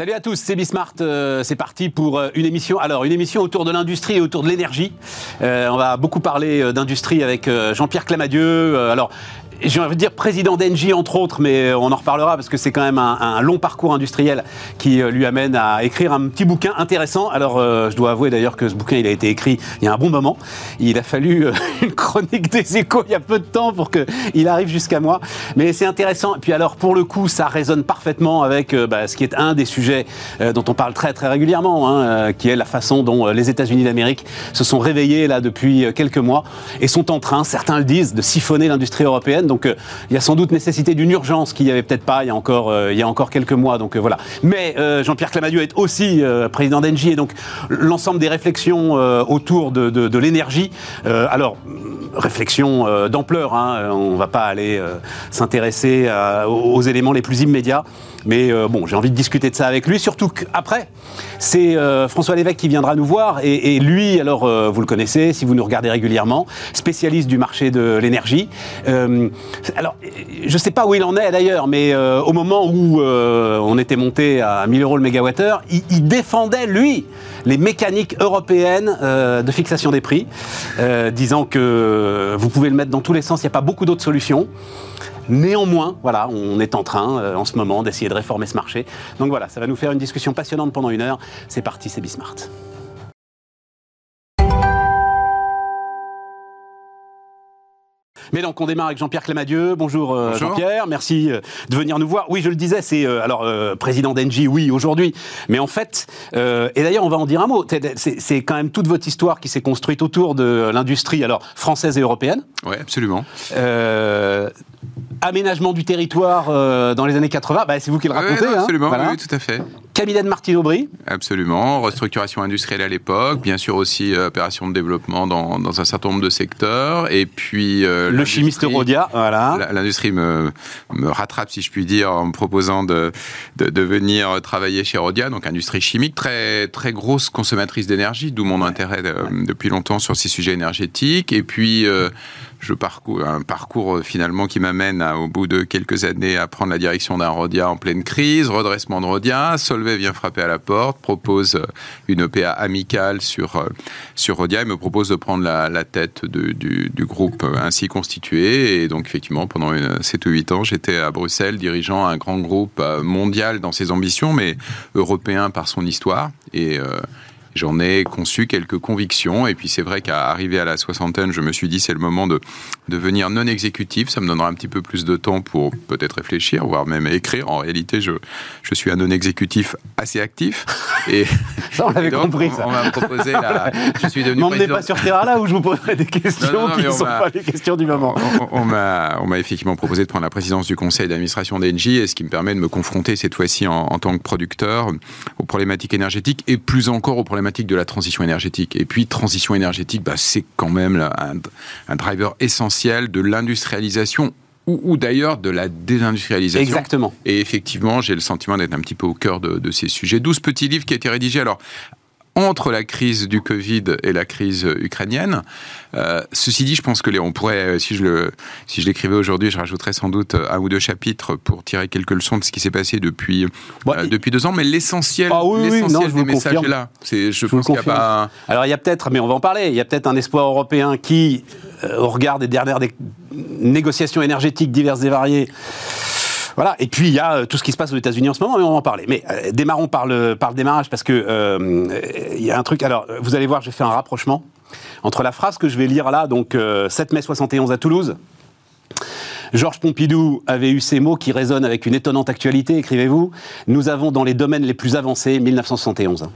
Salut à tous, c'est Bismart. Euh, c'est parti pour euh, une émission. Alors, une émission autour de l'industrie et autour de l'énergie. Euh, on va beaucoup parler d'industrie avec Jean-Pierre Clamadieu. alors, j'ai envie de dire président d'Engie entre autres, mais on en reparlera parce que c'est quand même un, long parcours industriel qui euh, lui amène à écrire un petit bouquin intéressant. Alors euh, je dois avouer d'ailleurs que ce bouquin il a été écrit il y a un bon moment. Il a fallu euh, une chronique des échos il y a peu de temps pour qu'il arrive jusqu'à moi. Mais c'est intéressant. Et puis alors pour le coup ça résonne parfaitement avec bah, ce qui est un des sujets dont on parle très très régulièrement, hein, qui est la façon dont les États-Unis d'Amérique se sont réveillés là depuis quelques mois et sont en train, certains le disent, de siphonner l'industrie européenne. Donc euh, il y a sans doute nécessité d'une urgence qu'il n'y avait peut-être pas il y a encore, euh, il y a encore quelques mois. Donc euh, voilà. Mais Jean-Pierre Clamadieu est aussi président d'Engie et donc l'ensemble des réflexions autour de, l'énergie. alors réflexion d'ampleur. Hein, on ne va pas aller s'intéresser aux éléments les plus immédiats. Mais bon, j'ai envie de discuter de ça avec lui, surtout qu'après, c'est François Lévesque qui viendra nous voir. Et, lui, alors, vous le connaissez, si vous nous regardez régulièrement, spécialiste du marché de l'énergie. Alors, je ne sais pas où il en est d'ailleurs, mais au moment où on était monté à 1000 euros le mégawattheure, il, défendait, lui, les mécaniques européennes de fixation des prix, disant que vous pouvez le mettre dans tous les sens, il n'y a pas beaucoup d'autres solutions. Néanmoins, voilà, on est en train euh, en ce moment d'essayer de réformer ce marché. Donc voilà, ça va nous faire une discussion passionnante pendant une heure. C'est parti, c'est Bismart. Mais donc on démarre avec Jean-Pierre Clémadieu. Bonjour, euh, Jean-Pierre, merci euh, de venir nous voir. Oui, je le disais, c'est alors président d'Engie, oui, aujourd'hui. Mais en fait, et d'ailleurs on va en dire un mot, c'est quand même toute votre histoire qui s'est construite autour de l'industrie alors française et européenne. Oui, absolument aménagement du territoire euh, dans les années 80, bah, c'est vous qui le racontez. Hein. absolument, oui, tout à fait. Cabinet de Martine Aubry. Absolument, restructuration industrielle à l'époque, bien sûr aussi euh, opération de développement dans, dans, un certain nombre de secteurs, et puis... Euh, le chimiste Rodia, voilà. L'industrie me, me rattrape, si je puis dire, en me proposant de, de, venir travailler chez Rodia, donc industrie chimique, très, très grosse consommatrice d'énergie, d'où mon intérêt depuis longtemps sur ces sujets énergétiques, et puis je parcours un parcours euh, finalement qui m'amène au bout de quelques années à prendre la direction d'un Rodia en pleine crise, redressement de Rodia. Solvay vient frapper à la porte, propose euh, une OPA amicale sur euh, sur Rodia et me propose de prendre la, tête du, du, groupe ainsi constitué. Et donc effectivement, pendant 7 ou 8 ans, j'étais à Bruxelles dirigeant un grand groupe mondial dans ses ambitions, mais européen par son histoire. Et J'en ai conçu quelques convictions. Et puis c'est vrai qu'à arriver à la soixantaine, je me suis dit c'est le moment de devenir non exécutif. Ça me donnera un petit peu plus de temps pour peut-être réfléchir, voire même écrire. En réalité, je, je suis un non exécutif assez actif. Et ça, on l'avait compris. On, m'a proposé la. Je suis devenu. M'emmenez pas sur terrain là où je vous poserai des questions qui ne sont pas les questions du moment. On, on m'a effectivement proposé de prendre la présidence du conseil d'administration d'Engie, et ce qui me permet de me confronter cette fois-ci en, en tant que producteur aux problématiques énergétiques et plus encore aux problématiques de la transition énergétique. Et puis, transition énergétique, bah, c'est quand même un, driver essentiel de l'industrialisation ou, d'ailleurs de la désindustrialisation. Exactement. Et effectivement, j'ai le sentiment d'être un petit peu au cœur de, de ces sujets. 12 petits livres qui ont été rédigés. Alors, entre la crise du Covid et la crise ukrainienne. Euh, ceci dit, je pense que les, on pourrait, euh, si je le, si je l'écrivais aujourd'hui, je rajouterais sans doute un ou deux chapitres pour tirer quelques leçons de ce qui s'est passé depuis euh, depuis deux ans. Mais l'essentiel, ah l'essentiel des messages est là. C'est, je, pense qu'il n'y a pas. Alors il y a peut-être, mais on va en parler. Il y a peut-être un espoir européen qui, au regard des dernières négociations énergétiques diverses et variées voilà. Et puis il y a euh, tout ce qui se passe aux États-Unis en ce moment, mais on va en parler. Mais euh, démarrons par le, par le démarrage parce que euh, il y a un truc. Alors, vous allez voir, j'ai fait un rapprochement entre la phrase que je vais lire là, donc 7 mai 71 à Toulouse. Georges Pompidou avait eu ces mots qui résonnent avec une étonnante actualité, écrivez-vous. Nous avons dans les domaines les plus avancés, 1971.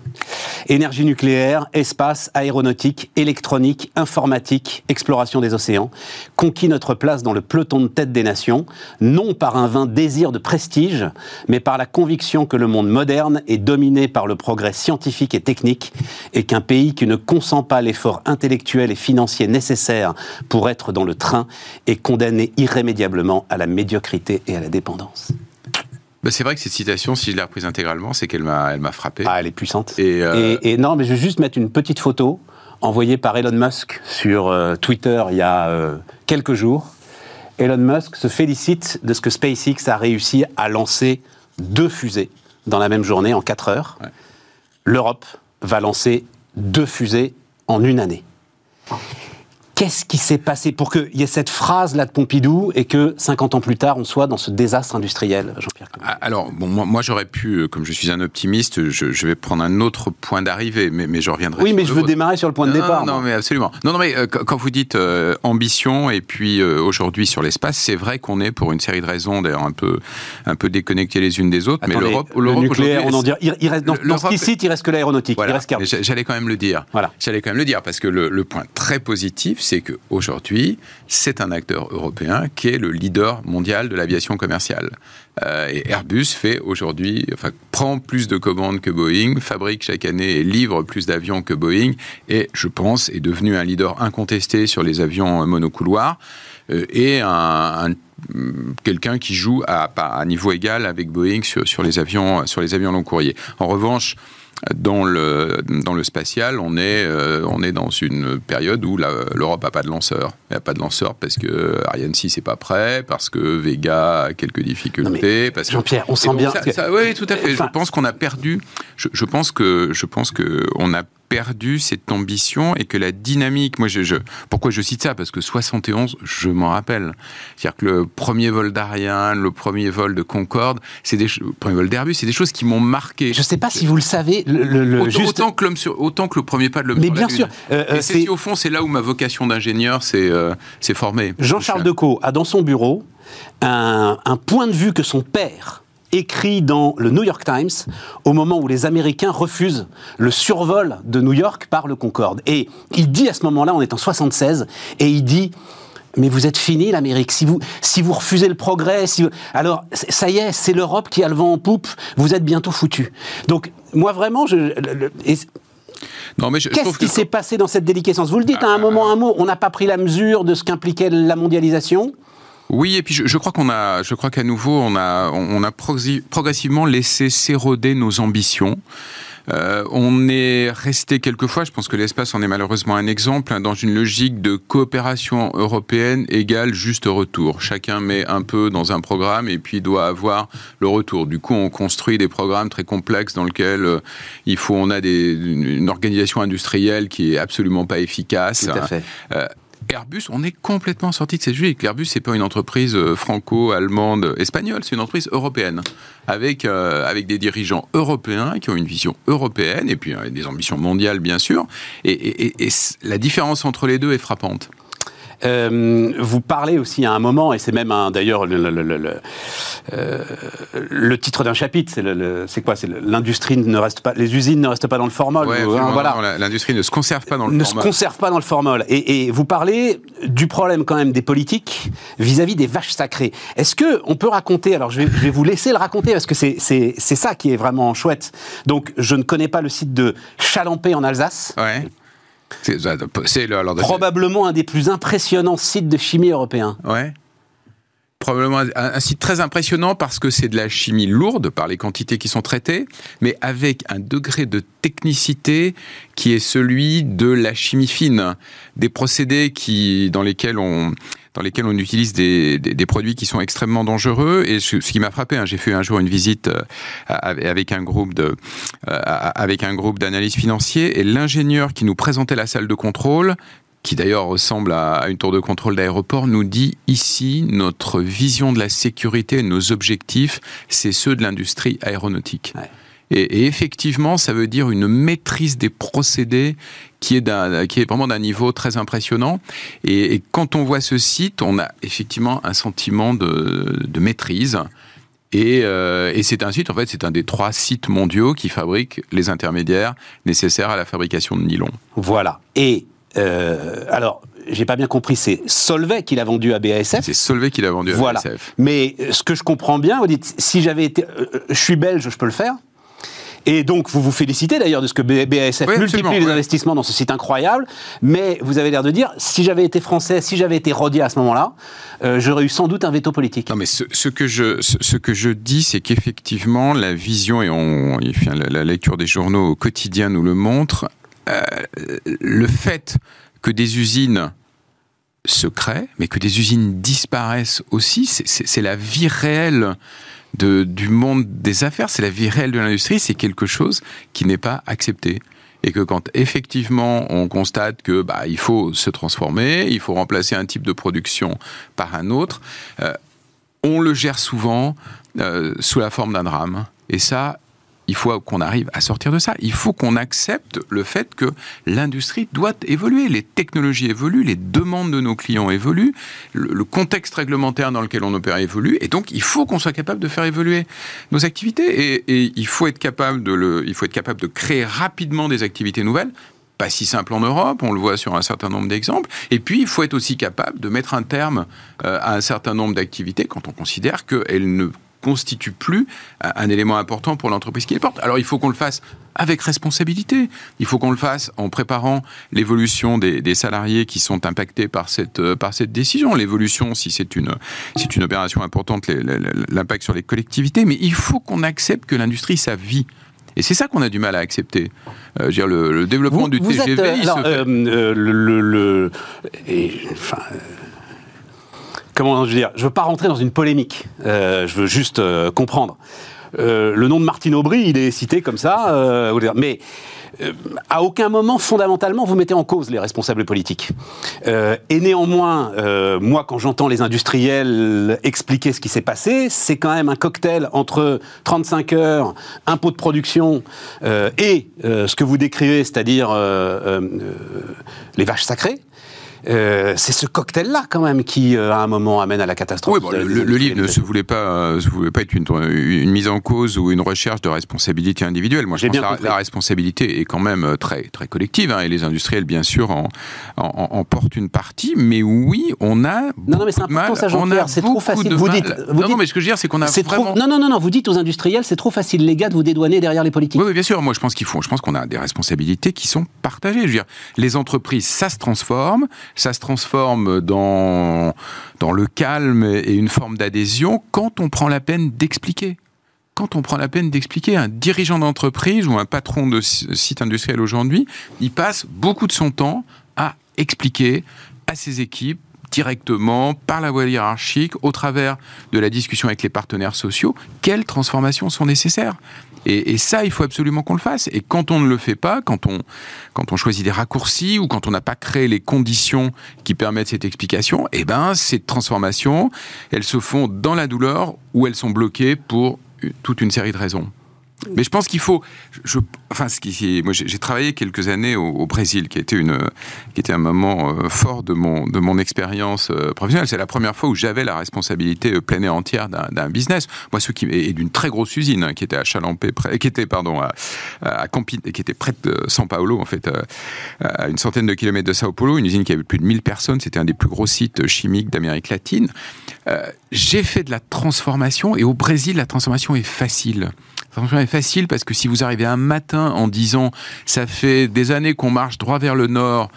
Énergie nucléaire, espace, aéronautique, électronique, informatique, exploration des océans, conquis notre place dans le peloton de tête des nations, non par un vain désir de prestige, mais par la conviction que le monde moderne est dominé par le progrès scientifique et technique, et qu'un pays qui ne consent pas l'effort intellectuel et financier nécessaire pour être dans le train est condamné irrémédiablement à la médiocrité et à la dépendance. Bah, c'est vrai que cette citation, si je l'ai reprise intégralement, c'est qu'elle m'a, elle m'a frappé. Ah, elle est puissante. Euh, et, non, mais je vais juste mettre une petite photo envoyée par Elon Musk sur euh, Twitter il y a euh, quelques jours. Elon Musk se félicite de ce que SpaceX a réussi à lancer deux fusées dans la même journée, en 4 heures, l'Europe va lancer deux fusées en une année. Qu'est-ce qui s'est passé pour qu'il y ait cette phrase-là de Pompidou et que 50 ans plus tard, on soit dans ce désastre industriel, Jean-Pierre ah, Alors, bon, moi, moi j'aurais pu, euh, comme je suis un optimiste, je, vais prendre un autre point d'arrivée, mais, mais je reviendrai. Oui, mais je veux démarrer sur le point de départ. Non, mais absolument. Non, non, mais euh, quand vous dites euh, ambition et puis aujourd'hui sur l'espace, c'est vrai qu'on est pour une série de raisons, d'ailleurs un peu, un peu déconnectées les unes des autres. mais l'Europe, le nucléaire, on en dit, il, reste dans, dans ce qui cite, il reste que l'aéronautique. J'allais quand même le dire. Voilà. J'allais quand même le dire parce que le, le point très positif, c'est qu'aujourd'hui, c'est un acteur européen qui est le leader mondial de l'aviation commerciale. Euh, et Airbus fait aujourd'hui, enfin, prend plus de commandes que Boeing, fabrique chaque année et livre plus d'avions que Boeing, et je pense est devenu un leader incontesté sur les avions monocouloirs euh, et un, quelqu'un qui joue à, à, niveau égal avec Boeing sur, les avions sur les avions long courrier. En revanche, dans le, dans le spatial, on est, euh, on est dans une période où l'Europe n'a pas de lanceur. Elle n'a pas de lanceur parce que Ariane 6 n'est pas prêt, parce que Vega a quelques difficultés. Jean-Pierre, on sent bien. oui, tout à fait. je pense qu'on a perdu. Je, je, pense que je pense que on a perdu cette ambition et que la dynamique, moi, je, pourquoi je cite ça? Parce que 71, je m'en rappelle. C'est-à-dire que le premier vol d'Ariane, le premier vol de Concorde, c'est des le premier vol d'Airbus, c'est des choses qui m'ont marqué. Je ne sais pas si vous le savez. Le, autant, juste... autant, que l'homme sur, autant que le premier pas de l'homme Mais bien sûr. Euh, euh c'est au fond, c'est là où ma vocation d'ingénieur s'est euh, formée. Jean-Charles Decaux a dans son bureau un, un point de vue que son père écrit dans le New York Times au moment où les Américains refusent le survol de New York par le Concorde. Et il dit à ce moment-là, on est en 76, et il dit mais vous êtes fini l'Amérique. Si vous, si vous refusez le progrès, si alors ça y est, c'est l'Europe qui a le vent en poupe. Vous êtes bientôt foutu. Donc moi vraiment, je, Qu'est-ce qui s'est passé dans cette déliquescence? Vous le dites à un ah, moment, un mot, on n'a pas pris la mesure de ce qu'impliquait la mondialisation oui, et puis je, crois qu'on a, je crois qu'à nouveau, on a, on a progressivement laissé s'éroder nos ambitions. Euh, on est resté quelquefois, je pense que l'espace en est malheureusement un exemple, hein, dans une logique de coopération européenne égale juste retour. Chacun met un peu dans un programme et puis doit avoir le retour. Du coup, on construit des programmes très complexes dans lesquels euh, il faut, on a des, une organisation industrielle qui est absolument pas efficace. Tout à fait. Euh, Airbus, on est complètement sorti de ces sujets. Airbus, c'est pas une entreprise euh, franco-allemande, espagnole, c'est une entreprise européenne, avec, euh, avec des dirigeants européens qui ont une vision européenne, et puis euh, des ambitions mondiales, bien sûr. et la différence entre les deux est frappante. Euh, vous parlez aussi à un moment, et c'est même d'ailleurs le, le, le, euh, le, titre d'un chapitre, c'est quoi? C'est l'industrie ne reste pas, les usines ne restent pas dans le formol. Hein, voilà. L'industrie ne se conserve pas dans le ne formol. Ne se conserve pas dans le formol. Et, et, vous parlez du problème quand même des politiques vis-à-vis des vaches sacrées. Est-ce que on peut raconter Alors je vais, je vais vous laisser le raconter parce que c'est ça qui est vraiment chouette. Donc je ne connais pas le site de Chalampé en Alsace. Ouais. C'est probablement un des plus impressionnants sites de chimie européens. Ouais. Probablement un, site très impressionnant parce que c'est de la chimie lourde par les quantités qui sont traitées, mais avec un degré de technicité qui est celui de la chimie fine, des procédés qui dans lesquels on utilise des, des, produits qui sont extrêmement dangereux. Et ce, qui m'a frappé, hein, j'ai fait un jour une visite euh, avec un groupe de, euh, avec un groupe d'analystes financiers, et l'ingénieur qui nous présentait la salle de contrôle qui d'ailleurs ressemble à une tour de contrôle d'aéroport, nous dit ici notre vision de la sécurité, nos objectifs, c'est ceux de l'industrie aéronautique. Et, effectivement, ça veut dire une maîtrise des procédés qui est, qui est vraiment d'un niveau très impressionnant. Et, quand on voit ce site, on a effectivement un sentiment de, maîtrise. Euh, et, c'est un site, en fait, c'est un des trois sites mondiaux qui fabriquent les intermédiaires nécessaires à la fabrication de nylon. Voilà. Et euh, alors, j'ai pas bien compris, c'est Solvay qui l'a vendu à BASF. C'est Solvay qui l'a vendu à voilà. BASF. Mais ce que je comprends bien, vous dites, si j'avais été, euh, je suis belge, je peux le faire. Et donc, vous vous félicitez d'ailleurs de ce que BASF multiplie les investissements dans ce site incroyable, mais vous avez l'air de dire, si j'avais été français, si j'avais été rodier à ce moment-là, euh, j'aurais eu sans doute un veto politique. Non, mais ce, que, je, ce, que je dis, c'est qu'effectivement, la vision, et on, la, lecture des journaux au quotidien nous le montre, euh, le fait que des usines se créent, mais que des usines disparaissent aussi. C'est la vie réelle du monde des affaires, c'est la vie réelle de l'industrie, c'est quelque chose qui n'est pas accepté et que quand effectivement on constate que bah, il faut se transformer, il faut remplacer un type de production par un autre, euh, on le gère souvent euh, sous la forme d'un drame. Et ça, il faut qu'on arrive à sortir de ça. Il faut qu'on accepte le fait que l'industrie doit évoluer. Les technologies évoluent, les demandes de nos clients évoluent, le, contexte réglementaire dans lequel on opère évolue, et donc il faut qu'on soit capable de faire évoluer nos activités. Et, il faut être capable de le, il faut être capable de créer rapidement des activités nouvelles. Pas si simple en Europe, on le voit sur un certain nombre d'exemples. Et puis, il faut être aussi capable de mettre un terme euh, à un certain nombre d'activités quand on considère qu'elles ne constitue plus un élément important pour l'entreprise qui les porte. Alors il faut qu'on le fasse avec responsabilité. Il faut qu'on le fasse en préparant l'évolution des, salariés qui sont impactés par cette, euh, par cette décision. L'évolution, si c'est une, c'est une opération importante, l'impact sur les collectivités. Mais il faut qu'on accepte que l'industrie, ça vit. Et c'est ça qu'on a du mal à accepter. Euh, dire, le, développement du TGV, euh, le, le, enfin, comment je veux dire, je veux pas rentrer dans une polémique. Euh, je veux juste euh, comprendre. Euh, le nom de Martine Aubry, il est cité comme ça, mais à aucun moment, fondamentalement, vous mettez en cause les responsables politiques. et néanmoins, moi, quand j'entends les industriels expliquer ce qui s'est passé, c'est quand même un cocktail entre 35 heures, impôts de production et ce que vous décrivez, c'est-à-dire les vaches sacrées. Euh, c'est ce cocktail-là quand même qui, euh, à un moment, amène à la catastrophe. Oui, le, livre ne se voulait pas, euh, se voulait pas être une, une, mise en cause ou une recherche de responsabilité individuelle. Moi, je pense que la, responsabilité est quand même très, très collective, hein, et les industriels, bien sûr, en, en, portent une partie. Mais oui, on a non, non, mais c'est important, ça, Jean-Pierre. C'est trop facile. Vous dites, vous non, non, mais ce que je veux dire, c'est qu'on a vraiment... trop... Non, non, non, non. Vous dites aux industriels, c'est trop facile, les gars, de vous dédouaner derrière les politiques. Oui, bien sûr. Moi, je pense qu'il faut. Je pense qu'on a des responsabilités qui sont partagées. Je veux dire, les entreprises, ça se transforme ça se transforme dans, le calme et une forme d'adhésion quand on prend la peine d'expliquer. Quand on prend la peine d'expliquer, un dirigeant d'entreprise ou un patron de site industriel aujourd'hui, il passe beaucoup de son temps à expliquer à ses équipes directement, par la voie hiérarchique, au travers de la discussion avec les partenaires sociaux, quelles transformations sont nécessaires? Et, ça, il faut absolument qu'on le fasse. Et quand on ne le fait pas, quand on, quand on choisit des raccourcis ou quand on n'a pas créé les conditions qui permettent cette explication, eh ben, ces transformations, elles se font dans la douleur ou elles sont bloquées pour toute une série de raisons. Mais je pense qu'il faut. Enfin, ce qui, moi, j'ai travaillé quelques années au, Brésil, qui était une, qui était un moment euh, fort de mon de mon expérience euh, professionnelle. C'est la première fois où j'avais la responsabilité euh, pleine et entière d'un business. Moi, ce qui et d'une très grosse usine hein, qui était à Chalampé, qui était pardon à, à qui était près de São Paulo, en fait, à une centaine de kilomètres de Sao Paulo, une usine qui avait plus de 1000 personnes. C'était un des plus gros sites chimiques d'Amérique latine. j'ai fait de la transformation et au Brésil, la transformation est facile. Franchement, c'est facile parce que si vous arrivez un matin en disant ça fait des années qu'on marche droit vers le nord,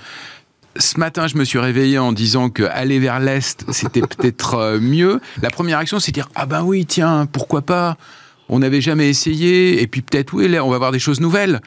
ce matin, je me suis réveillé en disant que aller vers l'est, c'était peut-être euh, mieux. La première action, c'est dire ah ben oui, tiens, pourquoi pas? On n'avait jamais essayé, et puis peut-être oui, là, on va voir des choses nouvelles.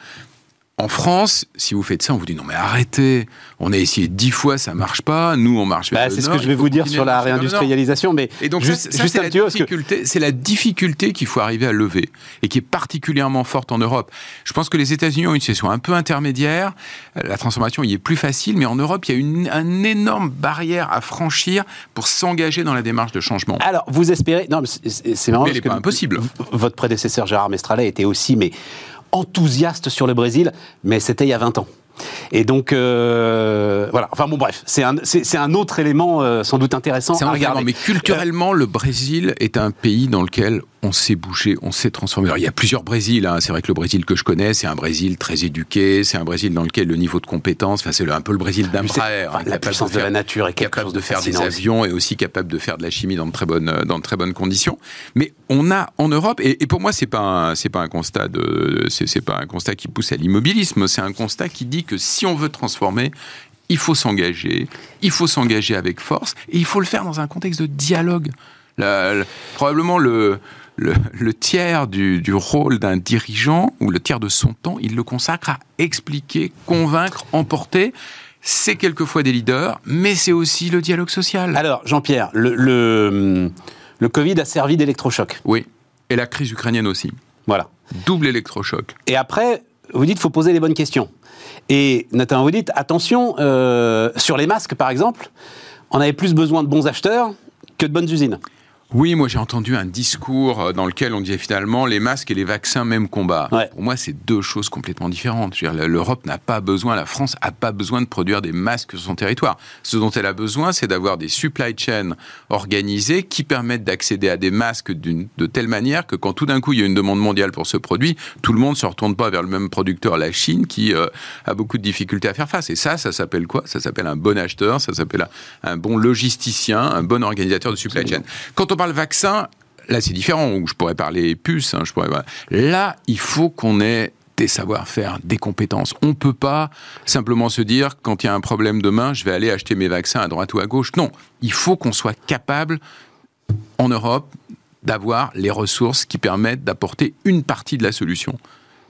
En France, si vous faites ça, on vous dit non mais arrêtez, on a essayé dix fois, ça marche pas. Nous, on marche. Bah, c'est ce que je vais vous dire sur la réindustrialisation, mais et donc juste, c'est la difficulté, c'est la difficulté qu'il faut arriver à lever et qui est particulièrement forte en Europe. Je pense que les États-Unis ont une situation un peu intermédiaire. La transformation y est plus facile, mais en Europe, il y a une, énorme barrière à franchir pour s'engager dans la démarche de changement. Alors, vous espérez Non, c'est marrant. Mais n'est pas impossible. Votre prédécesseur Gérard Mestralet était aussi, mais enthousiaste sur le Brésil, mais c'était il y a 20 ans. Et donc, euh, voilà. Enfin bon, bref, c'est un, c'est, un autre élément euh, sans doute intéressant à regarder. Mais culturellement, le Brésil est un pays dans lequel on s'est bougé, on s'est transformé. Alors, il y a plusieurs Brésils. Hein. C'est vrai que le Brésil que je connais, c'est un Brésil très éduqué. C'est un Brésil dans lequel le niveau de compétence, enfin, c'est un peu le Brésil d'un frère. Hein, la puissance de, la nature est capable de faire des avions et aussi capable de faire de la chimie dans de très bonnes, dans de très bonnes conditions. Mais on a en Europe, et, pour moi, c'est pas c'est pas un constat de, c'est pas un constat qui pousse à l'immobilisme. C'est un constat qui dit que si on veut transformer, il faut s'engager, il faut s'engager avec force, et il faut le faire dans un contexte de dialogue. probablement le, le, tiers du, rôle d'un dirigeant, ou le tiers de son temps, il le consacre à expliquer, convaincre, emporter. c'est quelquefois des leaders, mais c'est aussi le dialogue social. Alors, Jean-Pierre, le, le, le Covid a servi d'électrochoc. Oui, et la crise ukrainienne aussi. Voilà. Double électrochoc. Et après, vous dites faut poser les bonnes questions. Et notamment, vous dites, attention, euh, sur les masques, par exemple, on avait plus besoin de bons acheteurs que de bonnes usines. Oui, moi j'ai entendu un discours euh, dans lequel on disait finalement les masques et les vaccins même combat. Ouais. Pour moi, c'est deux choses complètement différentes. L'Europe n'a pas besoin, la France n'a pas besoin de produire des masques sur son territoire. Ce dont elle a besoin, c'est d'avoir des supply chains organisées qui permettent d'accéder à des masques de telle manière que quand tout d'un coup il y a une demande mondiale pour ce produit, tout le monde ne se retourne pas vers le même producteur, la Chine, qui euh, a beaucoup de difficultés à faire face. Et ça, ça s'appelle quoi? Ça s'appelle un bon acheteur, ça s'appelle un, un bon logisticien, un bon organisateur de supply chain. Quand on parle vaccin, là c'est différent, je pourrais parler puce, hein, je pourrais... Là, il faut qu'on ait des savoir-faire, des compétences. On ne peut pas simplement se dire, quand il y a un problème demain, je vais aller acheter mes vaccins à droite ou à gauche. Non, il faut qu'on soit capable, en Europe, d'avoir les ressources qui permettent d'apporter une partie de la solution.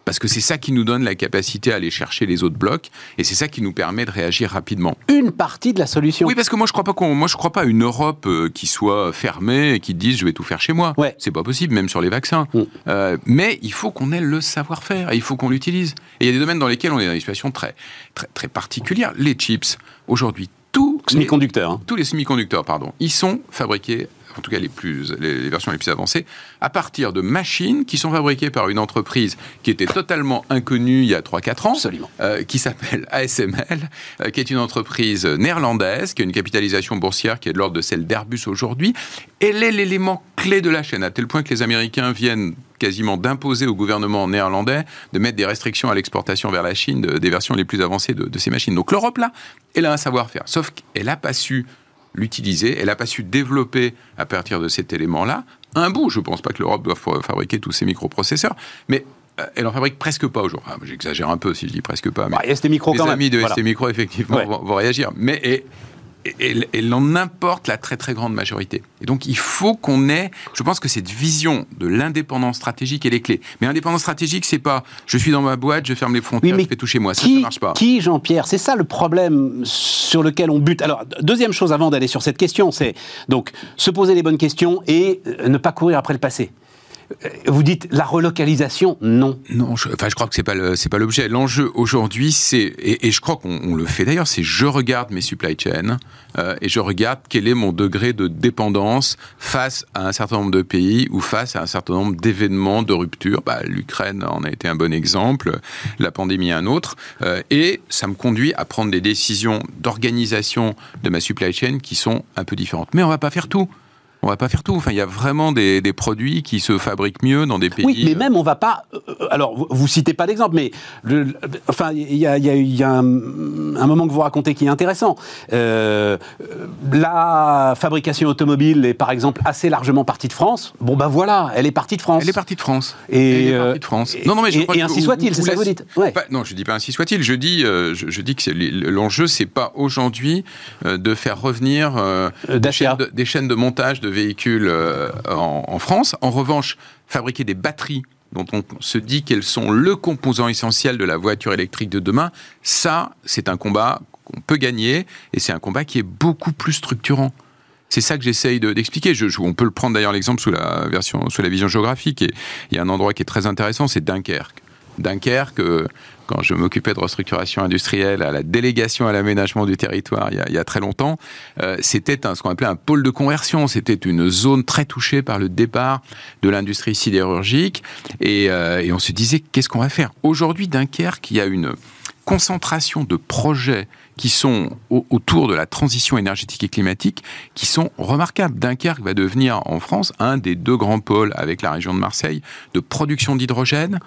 Parce que c'est ça qui nous donne la capacité à aller chercher les autres blocs, et c'est ça qui nous permet de réagir rapidement. Une partie de la solution. Oui, parce que moi je crois pas qu'on, moi je crois pas à une Europe euh, qui soit fermée et qui dise je vais tout faire chez moi. Ouais. C'est pas possible, même sur les vaccins. Mm. Euh, mais il faut qu'on ait le savoir-faire, et il faut qu'on l'utilise. Et il y a des domaines dans lesquels on est dans une situation très, très, très particulière. Les chips, aujourd'hui, tous les, Semi-conducteur. hein. tous les semi-conducteurs, pardon, ils sont fabriqués en tout cas les, plus, les, les versions les plus avancées, à partir de machines qui sont fabriquées par une entreprise qui était totalement inconnue il y a 3-4 ans, euh, qui s'appelle ASML, euh, qui est une entreprise néerlandaise, qui a une capitalisation boursière qui est de l'ordre de celle d'Airbus aujourd'hui. Elle est l'élément clé de la chaîne, à tel point que les Américains viennent quasiment d'imposer au gouvernement néerlandais de mettre des restrictions à l'exportation vers la Chine de- des versions les plus avancées de, de ces machines. Donc l'Europe, là, elle a un savoir-faire. Sauf qu'elle n'a pas su l'utiliser, elle n'a pas su développer à partir de cet élément-là un bout. Je ne pense pas que l'Europe doive fa- fabriquer tous ces microprocesseurs, mais euh, elle en fabrique presque pas aujourd'hui. Ah, J'exagère un peu si je dis presque pas, mais Bah, ST Micro les quand même. amis de Voilà. ST Micro, effectivement, Ouais. vont, vont réagir. Mais et- elle, elle en importe la très très grande majorité. Et donc il faut qu'on ait, je pense que cette vision de l'indépendance stratégique, est clé. Mais l'indépendance stratégique, c'est pas je suis dans ma boîte, je ferme les frontières, Oui, mais je fais tout chez moi. Ça, qui, ça marche pas. Qui, Jean-Pierre C'est ça le problème sur lequel on bute. Alors, deuxième chose avant d'aller sur cette question, c'est donc se poser les bonnes questions et euh, ne pas courir après le passé. Euh, Vous dites la relocalisation, non. Non, je, enfin, je crois que c'est pas c'est pas l'objet. L'enjeu aujourd'hui, c'est et, je crois qu'on on le fait d'ailleurs, c'est je regarde mes supply chains euh, et je regarde quel est mon degré de dépendance face à un certain nombre de pays ou face à un certain nombre d'événements de rupture. Bah, L'Ukraine en a été un bon exemple, la pandémie un autre, euh, et ça me conduit à prendre des décisions d'organisation de ma supply chain qui sont un peu différentes. Mais on va pas faire tout. On va pas faire tout. Enfin, il y a vraiment des, des produits qui se fabriquent mieux dans des pays. Oui, mais même on va pas. euh, alors, vous, vous citez pas d'exemple, mais le- enfin, il y a, y a- y a un, un moment que vous racontez qui est intéressant. Euh, la fabrication automobile est par exemple assez largement partie de France. Bon, ben voilà, elle est partie de France. Elle est partie de France. Et, Elle est euh, partie de France. et- non, non, mais je et- crois et que ainsi soit-il, c'est ça que vous dites. Ouais. Pas- non, je dis pas ainsi soit-il. Je dis, euh, je, je dis que l'enjeu, c'est pas aujourd'hui euh, de faire revenir euh, Euh, des, chaînes de, des chaînes de montage de véhicules euh, en, France. En revanche, fabriquer des batteries dont on se dit qu'elles sont le composant essentiel de la voiture électrique de demain, ça, c'est un combat qu'on peut gagner et c'est un combat qui est beaucoup plus structurant. C'est ça que j'essaye de- d'expliquer. On peut le prendre d'ailleurs l'exemple sous la version, sous la vision géographique. Et il y a un endroit qui est très intéressant, c'est Dunkerque. Dunkerque, euh, quand je m'occupais de restructuration industrielle à la délégation à l'aménagement du territoire il y a, très longtemps, euh, c'était ce qu'on appelait un pôle de conversion. C'était une zone très touchée par le départ de l'industrie sidérurgique. Et, euh, on se disait, qu'est-ce qu'on va faire? Aujourd'hui, Dunkerque, il y a une concentration de projets qui sont au- autour de la transition énergétique et climatique qui sont remarquables. Dunkerque va devenir en France un des deux grands pôles avec la région de Marseille de production d'hydrogène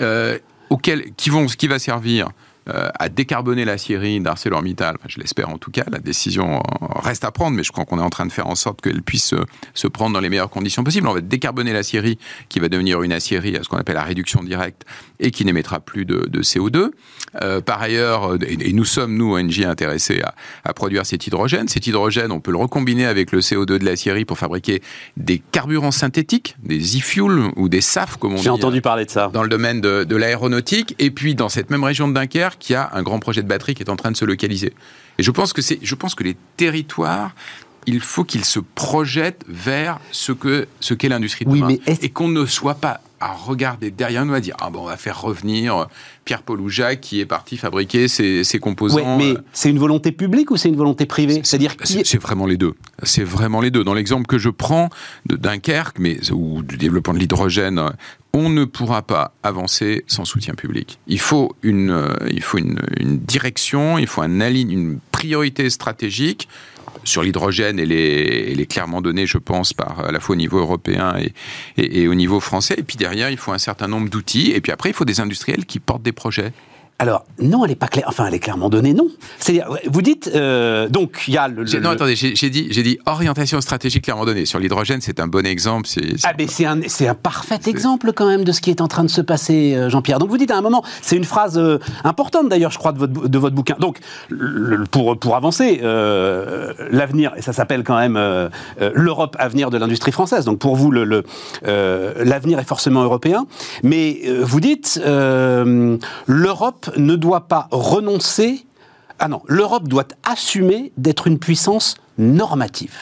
euh, auquel, qui, vont, qui va servir à décarboner l'acierie d'ArcelorMittal, enfin, je l'espère en tout cas, la décision euh, reste à prendre, mais je crois qu'on est en train de faire en sorte qu'elle puisse euh, se prendre dans les meilleures conditions possibles. On va décarboner l'acierie qui va devenir une acierie à ce qu'on appelle la réduction directe et qui n'émettra plus de, de CO2. Euh, par ailleurs, euh, et, et nous sommes, nous, ONG, intéressés à, à produire cet hydrogène. Cet hydrogène, on peut le recombiner avec le CO2 de l'acierie pour fabriquer des carburants synthétiques, des e-fuels ou des SAF, comme on dit J'ai entendu parler de ça. dans le domaine de, de l'aéronautique. Et puis, dans cette même région de Dunkerque, territoire qui a un grand projet de batterie qui est en train de se localiser. Et je pense que c'est, je pense que les territoires il faut qu'ils se projettent vers ce que ce qu'est l'industrie de demain et qu'on ne soit pas à regarder derrière nous à dire ah bon on va faire revenir Pierre-Paul ou Jacques qui est parti fabriquer ses, composants. mais euh, c'est une volonté publique ou c'est une volonté privée C'est-à-dire c'est vraiment les deux. C'est vraiment les deux. Dans l'exemple que je prends de Dunkerque, mais ou du développement de l'hydrogène, on ne pourra pas avancer sans soutien public. Il faut une, euh, il faut une, direction, il faut un une priorité stratégique sur l'hydrogène, elle elle est, clairement donnée, je pense, par à la fois au niveau européen et, et, et au niveau français. Et puis derrière, il faut un certain nombre d'outils. Et puis après, il faut des industriels qui portent des projets. Alors, non, elle n'est pas claire. Enfin, elle est clairement donnée, non. C'est-à-dire, vous dites, euh, donc, il y a le. non, attendez, j'ai dit, dit orientation stratégique clairement donnée. Sur l'hydrogène, c'est un bon exemple. Ah, mais c'est un, un, parfait exemple, quand même, de ce qui est en train de se passer, euh, Jean-Pierre. Donc, vous dites à un moment, c'est une phrase euh, importante, d'ailleurs, je crois, de votre, de votre bouquin. Donc, pour, pour avancer, l'avenir, et ça s'appelle quand même l'Europe avenir de l'industrie française. Donc, pour vous, l'avenir le, est forcément européen. Mais vous dites, l'Europe ne doit pas renoncer. Ah non, l'Europe doit assumer d'être une puissance normative.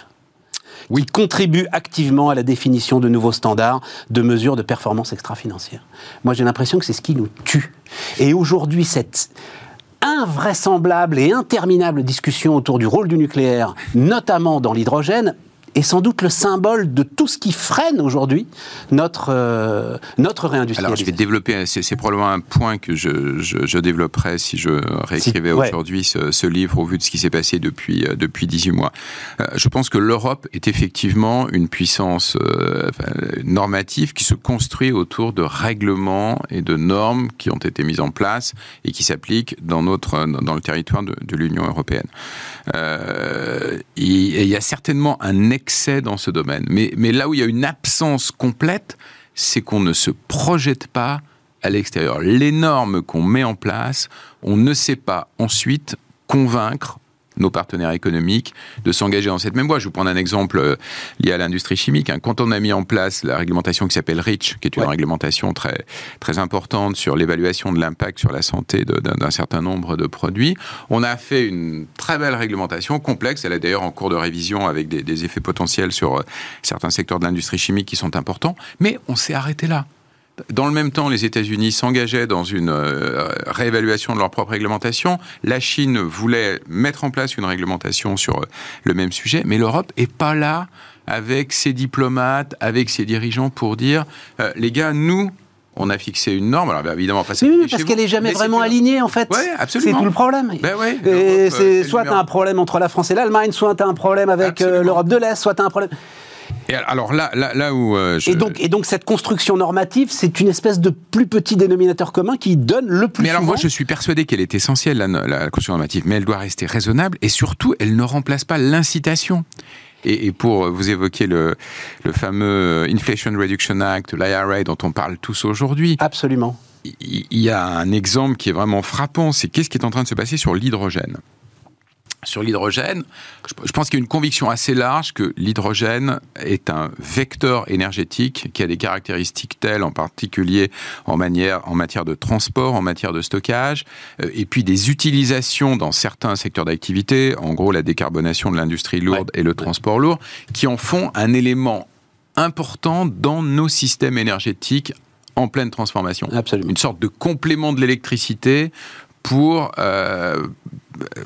Oui. qui contribue activement à la définition de nouveaux standards de mesures de performance extra-financière. Moi, j'ai l'impression que c'est ce qui nous tue. Et aujourd'hui, cette invraisemblable et interminable discussion autour du rôle du nucléaire, notamment dans l'hydrogène, est sans doute le symbole de tout ce qui freine aujourd'hui notre, euh, notre réindustrialisation. Alors je vais développer, c'est probablement un point que je, je, développerais si je réécrivais aujourd'hui ce, livre au vu de ce qui s'est passé depuis, euh, depuis 18 mois. Euh, je pense que l'Europe est effectivement une puissance normative qui se construit autour de règlements et de normes qui ont été mises en place et qui s'appliquent dans, notre, dans le territoire de, de l'Union européenne. Euh, et il y a certainement un dans ce domaine. Mais là où il y a une absence complète, c'est qu'on ne se projette pas à l'extérieur. Les normes qu'on met en place, on ne sait pas ensuite convaincre nos partenaires économiques de s'engager dans cette même voie. Je vous prends un exemple euh, lié à l'industrie chimique. Hein. Quand on a mis en place la réglementation qui s'appelle REACH, qui est une réglementation très, très importante sur l'évaluation de l'impact sur la santé d'un certain nombre de produits, on a fait une très belle réglementation complexe. Elle est d'ailleurs en cours de révision avec des, des effets potentiels sur euh, certains secteurs de l'industrie chimique qui sont importants. Mais on s'est arrêté là. Dans le même temps, les États-Unis s'engageaient dans une euh, réévaluation de leur propre réglementation. La Chine voulait mettre en place une réglementation sur euh, le même sujet, mais l'Europe est pas là avec ses diplomates, avec ses dirigeants pour dire euh, les gars, nous, on a fixé une norme. Alors, évidemment, pas oui, parce qu'elle n'est jamais vraiment alignée, en fait. Oui, absolument. C'est tout le problème. Ben ouais, et c'est soit tu as un problème entre la France et l'Allemagne, soit tu as un problème avec l'Europe de l'Est, soit tu as un problème. Et alors là, là, là où euh, et donc et donc cette construction normative, c'est une espèce de plus petit dénominateur commun qui donne le plus. Mais alors moi, je suis persuadé qu'elle est essentielle la, la, construction normative, mais elle doit rester raisonnable et surtout, elle ne remplace pas l'incitation. Et, pour vous évoquer le, le fameux Inflation Reduction Act, l'IRA, dont on parle tous aujourd'hui. Absolument. Il y a un exemple qui est vraiment frappant, c'est qu'est-ce qui est en train de se passer sur l'hydrogène? Sur l'hydrogène, je pense qu'il y a une conviction assez large que l'hydrogène est un vecteur énergétique qui a des caractéristiques telles, en particulier en, manière, en matière de transport, en matière de stockage, euh, et puis des utilisations dans certains secteurs d'activité, en gros la décarbonation de l'industrie lourde et le transport lourd, qui en font un élément important dans nos systèmes énergétiques en pleine transformation. Absolument. Une sorte de complément de l'électricité pour euh,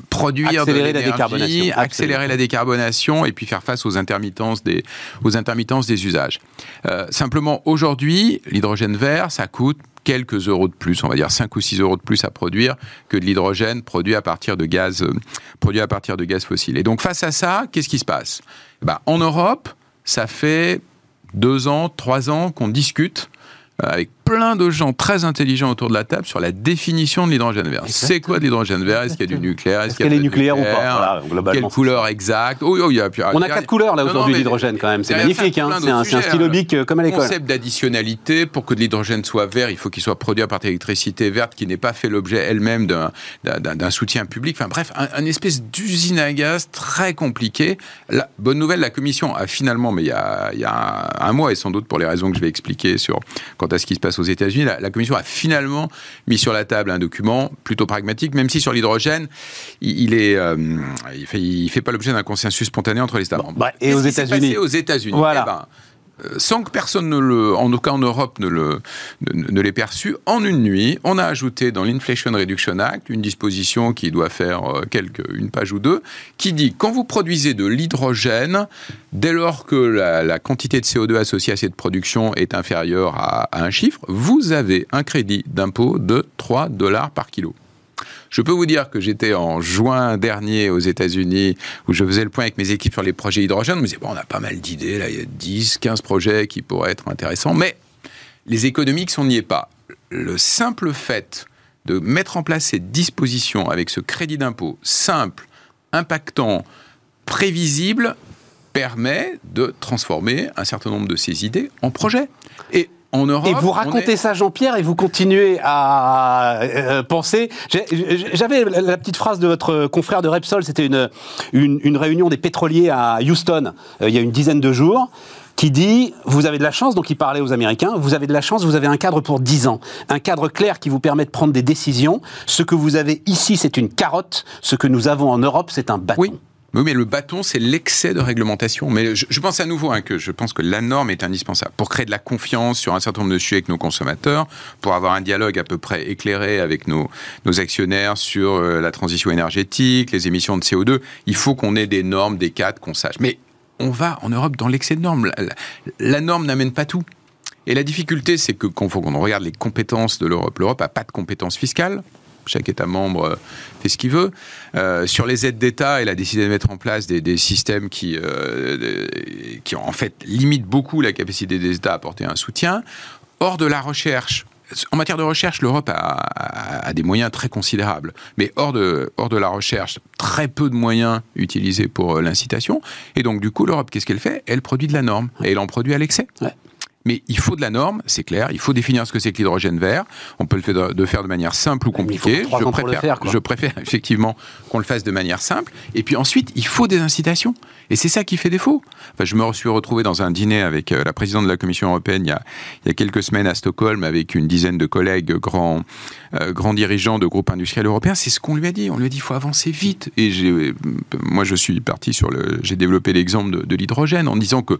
produire accélérer de la décarbonation, accélérer la décarbonation et puis faire face aux intermittences des, aux intermittences des usages. Euh, simplement, aujourd'hui, l'hydrogène vert, ça coûte quelques euros de plus, on va dire 5 ou 6 euros de plus à produire que de l'hydrogène produit à partir de gaz, euh, produit à partir de gaz fossile. Et donc face à ça, qu'est-ce qui se passe? Ben, En Europe, ça fait deux ans, trois ans qu'on discute avec plein de gens très intelligents autour de la table sur la définition de l'hydrogène vert. C'est quoi l'hydrogène vert? Est-ce qu'il y a du nucléaire? Est-ce qu'il y a, est nucléaire ou pas? Quelle couleur exacte? Oh, oh, On a quatre couleurs là aujourd'hui l'hydrogène quand même. C'est magnifique. Hein. C'est un, stylo bic euh, comme à l'école. Le concept d'additionnalité pour que de l'hydrogène soit vert, il faut qu'il soit produit à partir d'électricité verte qui n'ait pas fait l'objet elle-même d'un soutien public. Enfin bref, un, espèce d'usine à gaz très compliquée. La bonne nouvelle, la Commission a finalement, mais il y a, il y a un, mois et sans doute pour les raisons que je vais expliquer sur quant à ce qui se passe aux États-Unis, la, Commission a finalement mis sur la table un document plutôt pragmatique, même si sur l'hydrogène, il, est, il fait, il fait pas l'objet d'un consensus spontané entre les États membres. Bah, et aux États-Unis. Aux États-Unis? Voilà. Eh ben, euh, sans que personne ne en en Europe, ne, le, ne, l'ait perçu, en une nuit, on a ajouté dans l'Inflation Reduction Act une disposition qui doit faire euh, une page ou deux, qui dit quand vous produisez de l'hydrogène, dès lors que la, quantité de CO2 associée à cette production est inférieure à, à un chiffre, vous avez un crédit d'impôt de 3 dollars par kilo. Je peux vous dire que j'étais en juin dernier aux États-Unis où je faisais le point avec mes équipes sur les projets hydrogène. On me on a pas mal d'idées, là, il y a 10, 15 projets qui pourraient être intéressants, mais les économiques, on n'y est pas. Le simple fait de mettre en place cette disposition avec ce crédit d'impôt simple, impactant, prévisible, permet de transformer un certain nombre de ces idées en projets. Et et vous racontez ça, Jean-Pierre, et vous continuez à euh, penser. J'avais la petite phrase de votre confrère de Repsol, c'était une, une, réunion des pétroliers à Houston euh, il y a une dizaine de jours qui dit vous avez de la chance, donc il parlait aux Américains, vous avez de la chance, vous avez un cadre pour 10 ans, un cadre clair qui vous permet de prendre des décisions. Ce que vous avez ici, c'est une carotte. Ce que nous avons en Europe, c'est un bâton. Oui, mais le bâton, c'est l'excès de réglementation. Mais je, pense à nouveau hein, que je pense que la norme est indispensable pour créer de la confiance sur un certain nombre de sujets avec nos consommateurs, pour avoir un dialogue à peu près éclairé avec nos, actionnaires sur euh, la transition énergétique, les émissions de CO2. Il faut qu'on ait des normes, des cadres, qu'on sache. Mais on va en Europe dans l'excès de normes. La, norme n'amène pas tout. Et la difficulté, c'est que quand on regarde les compétences de l'Europe, l'Europe n'a pas de compétences fiscales chaque État membre euh, fait ce qu'il veut. Euh, sur les aides d'État, elle a décidé de mettre en place des, systèmes qui, euh, qui en fait limitent beaucoup la capacité des États à apporter un soutien. Hors de la recherche, en matière de recherche, l'Europe a, des moyens très considérables. Mais hors de, hors de la recherche, très peu de moyens utilisés pour l'incitation. Et donc, du coup, l'Europe, qu'est-ce qu'elle fait? Elle produit de la norme. Et elle en produit à l'excès. Mais il faut de la norme, c'est clair. Il faut définir ce que c'est que l'hydrogène vert. On peut le faire de, faire de manière simple ou compliquée. Je préfère, je préfère effectivement qu'on le fasse de manière simple. Et puis ensuite, il faut des incitations. Et c'est ça qui fait défaut. Enfin, je me suis retrouvé dans un dîner avec euh, la présidente de la Commission européenne il y a, il y a quelques semaines à Stockholm avec une dizaine de collègues grands, euh, grands dirigeants de groupes industriels européens. C'est ce qu'on lui a dit. On lui a dit il faut avancer vite. Et moi, je suis parti sur le. J'ai développé l'exemple de, de l'hydrogène en disant que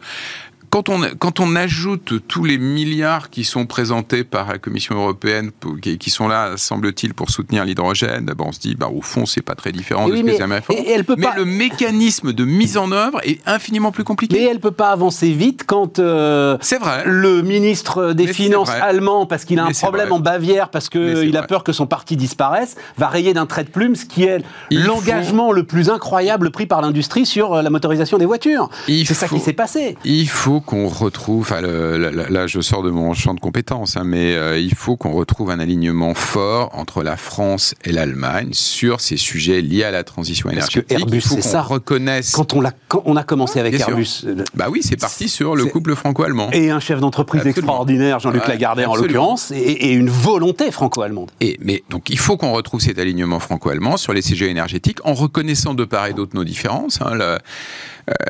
quand on, quand on ajoute tous les milliards qui sont présentés par la Commission européenne, qui, sont là, semble-t-il, pour soutenir l'hydrogène, ben on se dit, bah, au fond, c'est pas très différent de ce que mais, et, elle peut mais le mécanisme de mise en œuvre est infiniment plus compliqué. Mais elle peut pas avancer vite quand euh, c'est vrai. le ministre des Finances allemand, parce qu'il a un problème en Bavière, parce qu'il a peur que son parti disparaisse, va rayer d'un trait de plume ce qui est l'engagement le plus incroyable pris par l'industrie sur euh, la motorisation des voitures. C'est ça qui s'est passé. Il faut qu'on retrouve, là, je sors de mon champ de compétences, hein, mais euh, il faut qu'on retrouve un alignement fort entre la France et l'Allemagne sur ces sujets liés à la transition énergétique. Parce que Airbus, c'est ça. reconnaisse. Quand on, a, on a commencé avec Airbus. Euh, bah oui, c'est parti sur le couple franco-allemand. Et un chef d'entreprise extraordinaire, Jean-Luc Lagardère en l'occurrence, et, une volonté franco-allemande. Et mais donc il faut qu'on retrouve cet alignement franco-allemand sur les sujets énergétiques en reconnaissant de part et d'autre nos différences. Hein,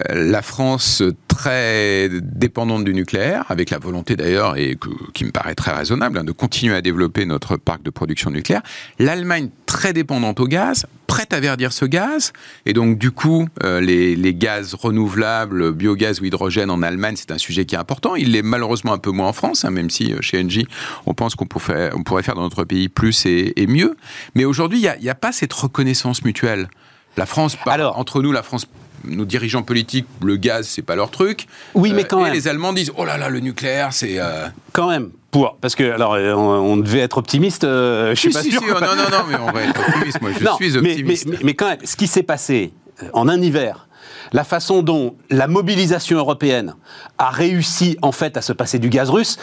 la France très dépendante du nucléaire, avec la volonté d'ailleurs, et qui me paraît très raisonnable, hein, de continuer à développer notre parc de production nucléaire. L'Allemagne très dépendante au gaz, prête à verdir ce gaz, et donc du coup, euh, les, gaz renouvelables, biogaz ou hydrogène en Allemagne, c'est un sujet qui est important. Il l'est malheureusement un peu moins en France, hein, même si euh, chez Engie, on pense qu'on pourrait, on pourrait faire dans notre pays plus et, mieux. Mais aujourd'hui, il n'y a, pas cette reconnaissance mutuelle. La France, Alors, entre nous, la France nos dirigeants politiques, le gaz, c'est pas leur truc. Oui, mais quand et les Allemands disent oh là là, le nucléaire, c'est. Euh, quand même. Pour, parce que alors on, devait être optimiste, euh, je suis pas sûr. Oh, non non non, mais on va être optimiste. Moi, je suis optimiste. Mais, mais, quand même, ce qui s'est passé euh, en un hiver, la façon dont la mobilisation européenne a réussi en fait à se passer du gaz russe,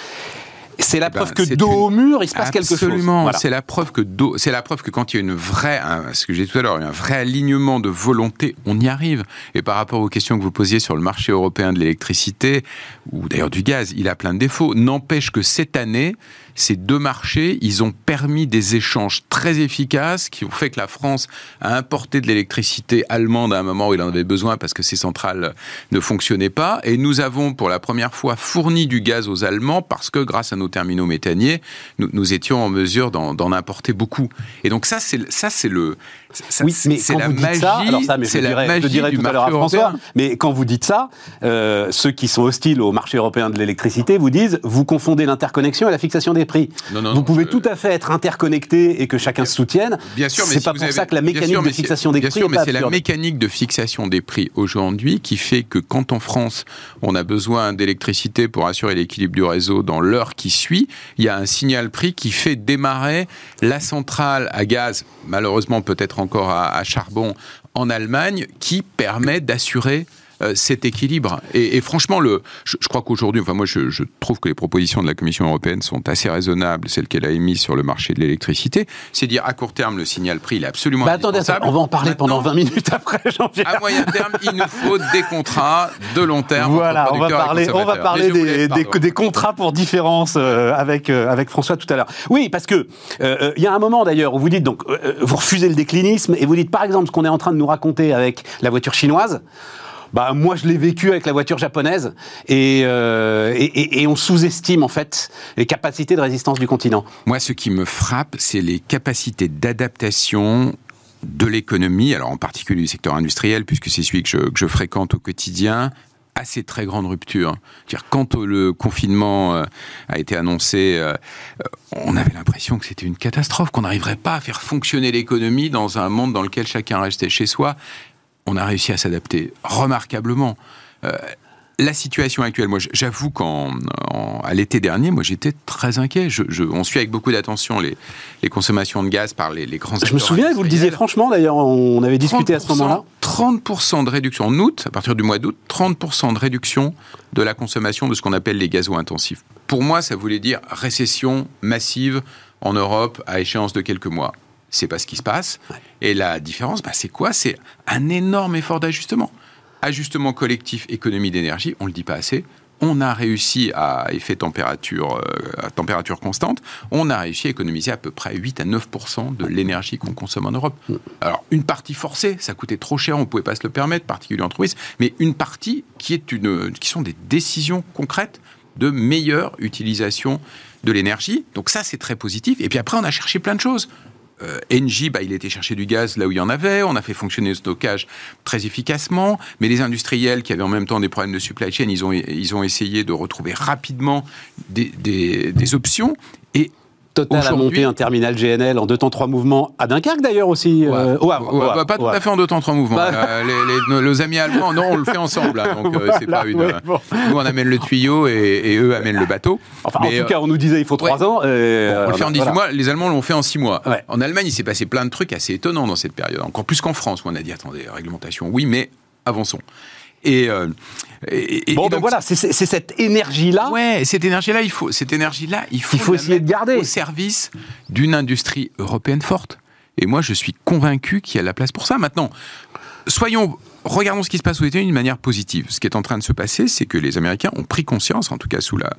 c'est la eh ben, preuve que dos au mur, il se passe quelque chose. Absolument. C'est la preuve que c'est la preuve que quand il y a une vraie, ce que j'ai dit tout à l'heure, un vrai alignement de volonté, on y arrive. Et par rapport aux questions que vous posiez sur le marché européen de l'électricité ou d'ailleurs du gaz, il a plein de défauts. N'empêche que cette année, ces deux marchés, ils ont permis des échanges très efficaces qui ont fait que la France a importé de l'électricité allemande à un moment où il en avait besoin parce que ses centrales ne fonctionnaient pas. Et nous avons pour la première fois fourni du gaz aux Allemands parce que grâce à nos terminaux méthaniers, nous, nous étions en mesure d'en importer beaucoup. Et donc ça, c'est ça, c'est le ça, oui, mais c'est la magie. Ça, alors ça, mais je, la dirais, je dirais tout à l'heure à François. Mais quand vous dites ça, euh, ceux qui sont hostiles au marché européen de l'électricité vous disent vous confondez l'interconnexion et la fixation des Non, non, vous pouvez tout à fait être interconnecté et que chacun se soutienne. Bien sûr, mais c'est pas pour ça que la mécanique de fixation des prix. Bien sûr, mais c'est la mécanique de fixation des prix aujourd'hui qui fait que quand en France on a besoin d'électricité pour assurer l'équilibre du réseau dans l'heure qui suit, il y a un signal prix qui fait démarrer la centrale à gaz, malheureusement peut-être encore à, charbon en Allemagne, qui permet d'assurer euh, cet équilibre. Et, franchement, le, je, crois qu'aujourd'hui, enfin moi, je, trouve que les propositions de la Commission européenne sont assez raisonnables, celles qu'elle a émises sur le marché de l'électricité. C'est dire à court terme, le signal prix, il est absolument bah, attendez, on va en parler pendant 20 minutes après, Jean-Pierre. À moyen terme, il nous faut des contrats de long terme. Voilà, on va parler, on va parler des, des, contrats pour différence euh, avec euh, avec François tout à l'heure. Oui, parce que il y a un moment d'ailleurs où vous dites donc vous refusez le déclinisme et vous dites par exemple ce qu'on est en train de nous raconter avec la voiture chinoise. Bah, moi, je l'ai vécu avec la voiture japonaise euh, et, on sous-estime en fait les capacités de résistance du continent. Moi, ce qui me frappe, c'est les capacités d'adaptation de l'économie, alors en particulier du secteur industriel, puisque c'est celui que je, que je fréquente au quotidien, à ces très grandes ruptures. -dire, quand le confinement euh, a été annoncé, euh, on avait l'impression que c'était une catastrophe, qu'on n'arriverait pas à faire fonctionner l'économie dans un monde dans lequel chacun restait chez soi on a réussi à s'adapter remarquablement. Euh, la situation actuelle, moi, j'avoue qu'à l'été dernier, moi, j'étais très inquiet. Je, on suit avec beaucoup d'attention les, consommations de gaz par les, les grands. Je me souviens, vous le disiez franchement. D'ailleurs, on avait discuté à ce moment-là. 30% de réduction en août, à partir du mois d'août, 30% de réduction de la consommation de ce qu'on appelle les gazos intensifs. Pour moi, ça voulait dire récession massive en Europe à échéance de quelques mois c'est pas ce qui se passe. Et la différence, bah, c'est quoi? C'est un énorme effort d'ajustement. Ajustement collectif, économie d'énergie, on le dit pas assez. On a réussi à effet température, euh, à température constante, on a réussi à économiser à peu près 8 à 9% de l'énergie qu'on consomme en Europe. Alors, une partie forcée, ça coûtait trop cher, on ne pouvait pas se le permettre, particulièrement entreprise, mais une partie qui, est une, qui sont des décisions concrètes de meilleure utilisation de l'énergie. Donc ça, c'est très positif. Et puis après, on a cherché plein de choses. Euh, Engie, bah, il était chercher du gaz là où il y en avait. On a fait fonctionner le stockage très efficacement. Mais les industriels qui avaient en même temps des problèmes de supply chain, ils ont, ils ont essayé de retrouver rapidement des, des, des options. Total a monté un terminal GNL en deux temps trois mouvements à Dunkerque d'ailleurs aussi. Euh, bah, pas tout à fait en deux temps trois mouvements. Bah. Euh, les, nos, amis allemands, non, on le fait ensemble. donc euh, c'est pas une. Nous on amène le tuyau et, eux amènent le bateau. Enfin, en tout cas, on nous disait il faut trois ans. on le fait en 18 mois. Les Allemands l'ont fait en six mois. En Allemagne, il s'est passé plein de trucs assez étonnants dans cette période. Encore plus qu'en France où on a dit attendez, réglementation, oui, mais avançons. Et, bon, donc, voilà, c'est cette énergie-là. Ouais, cette énergie-là, il faut, cette énergie-là, il faut, il faut essayer de garder au service d'une industrie européenne forte. Et moi, je suis convaincu qu'il y a la place pour ça. Maintenant, soyons, regardons ce qui se passe aux États-Unis d'une manière positive. Ce qui est en train de se passer, c'est que les Américains ont pris conscience, en tout cas sous la,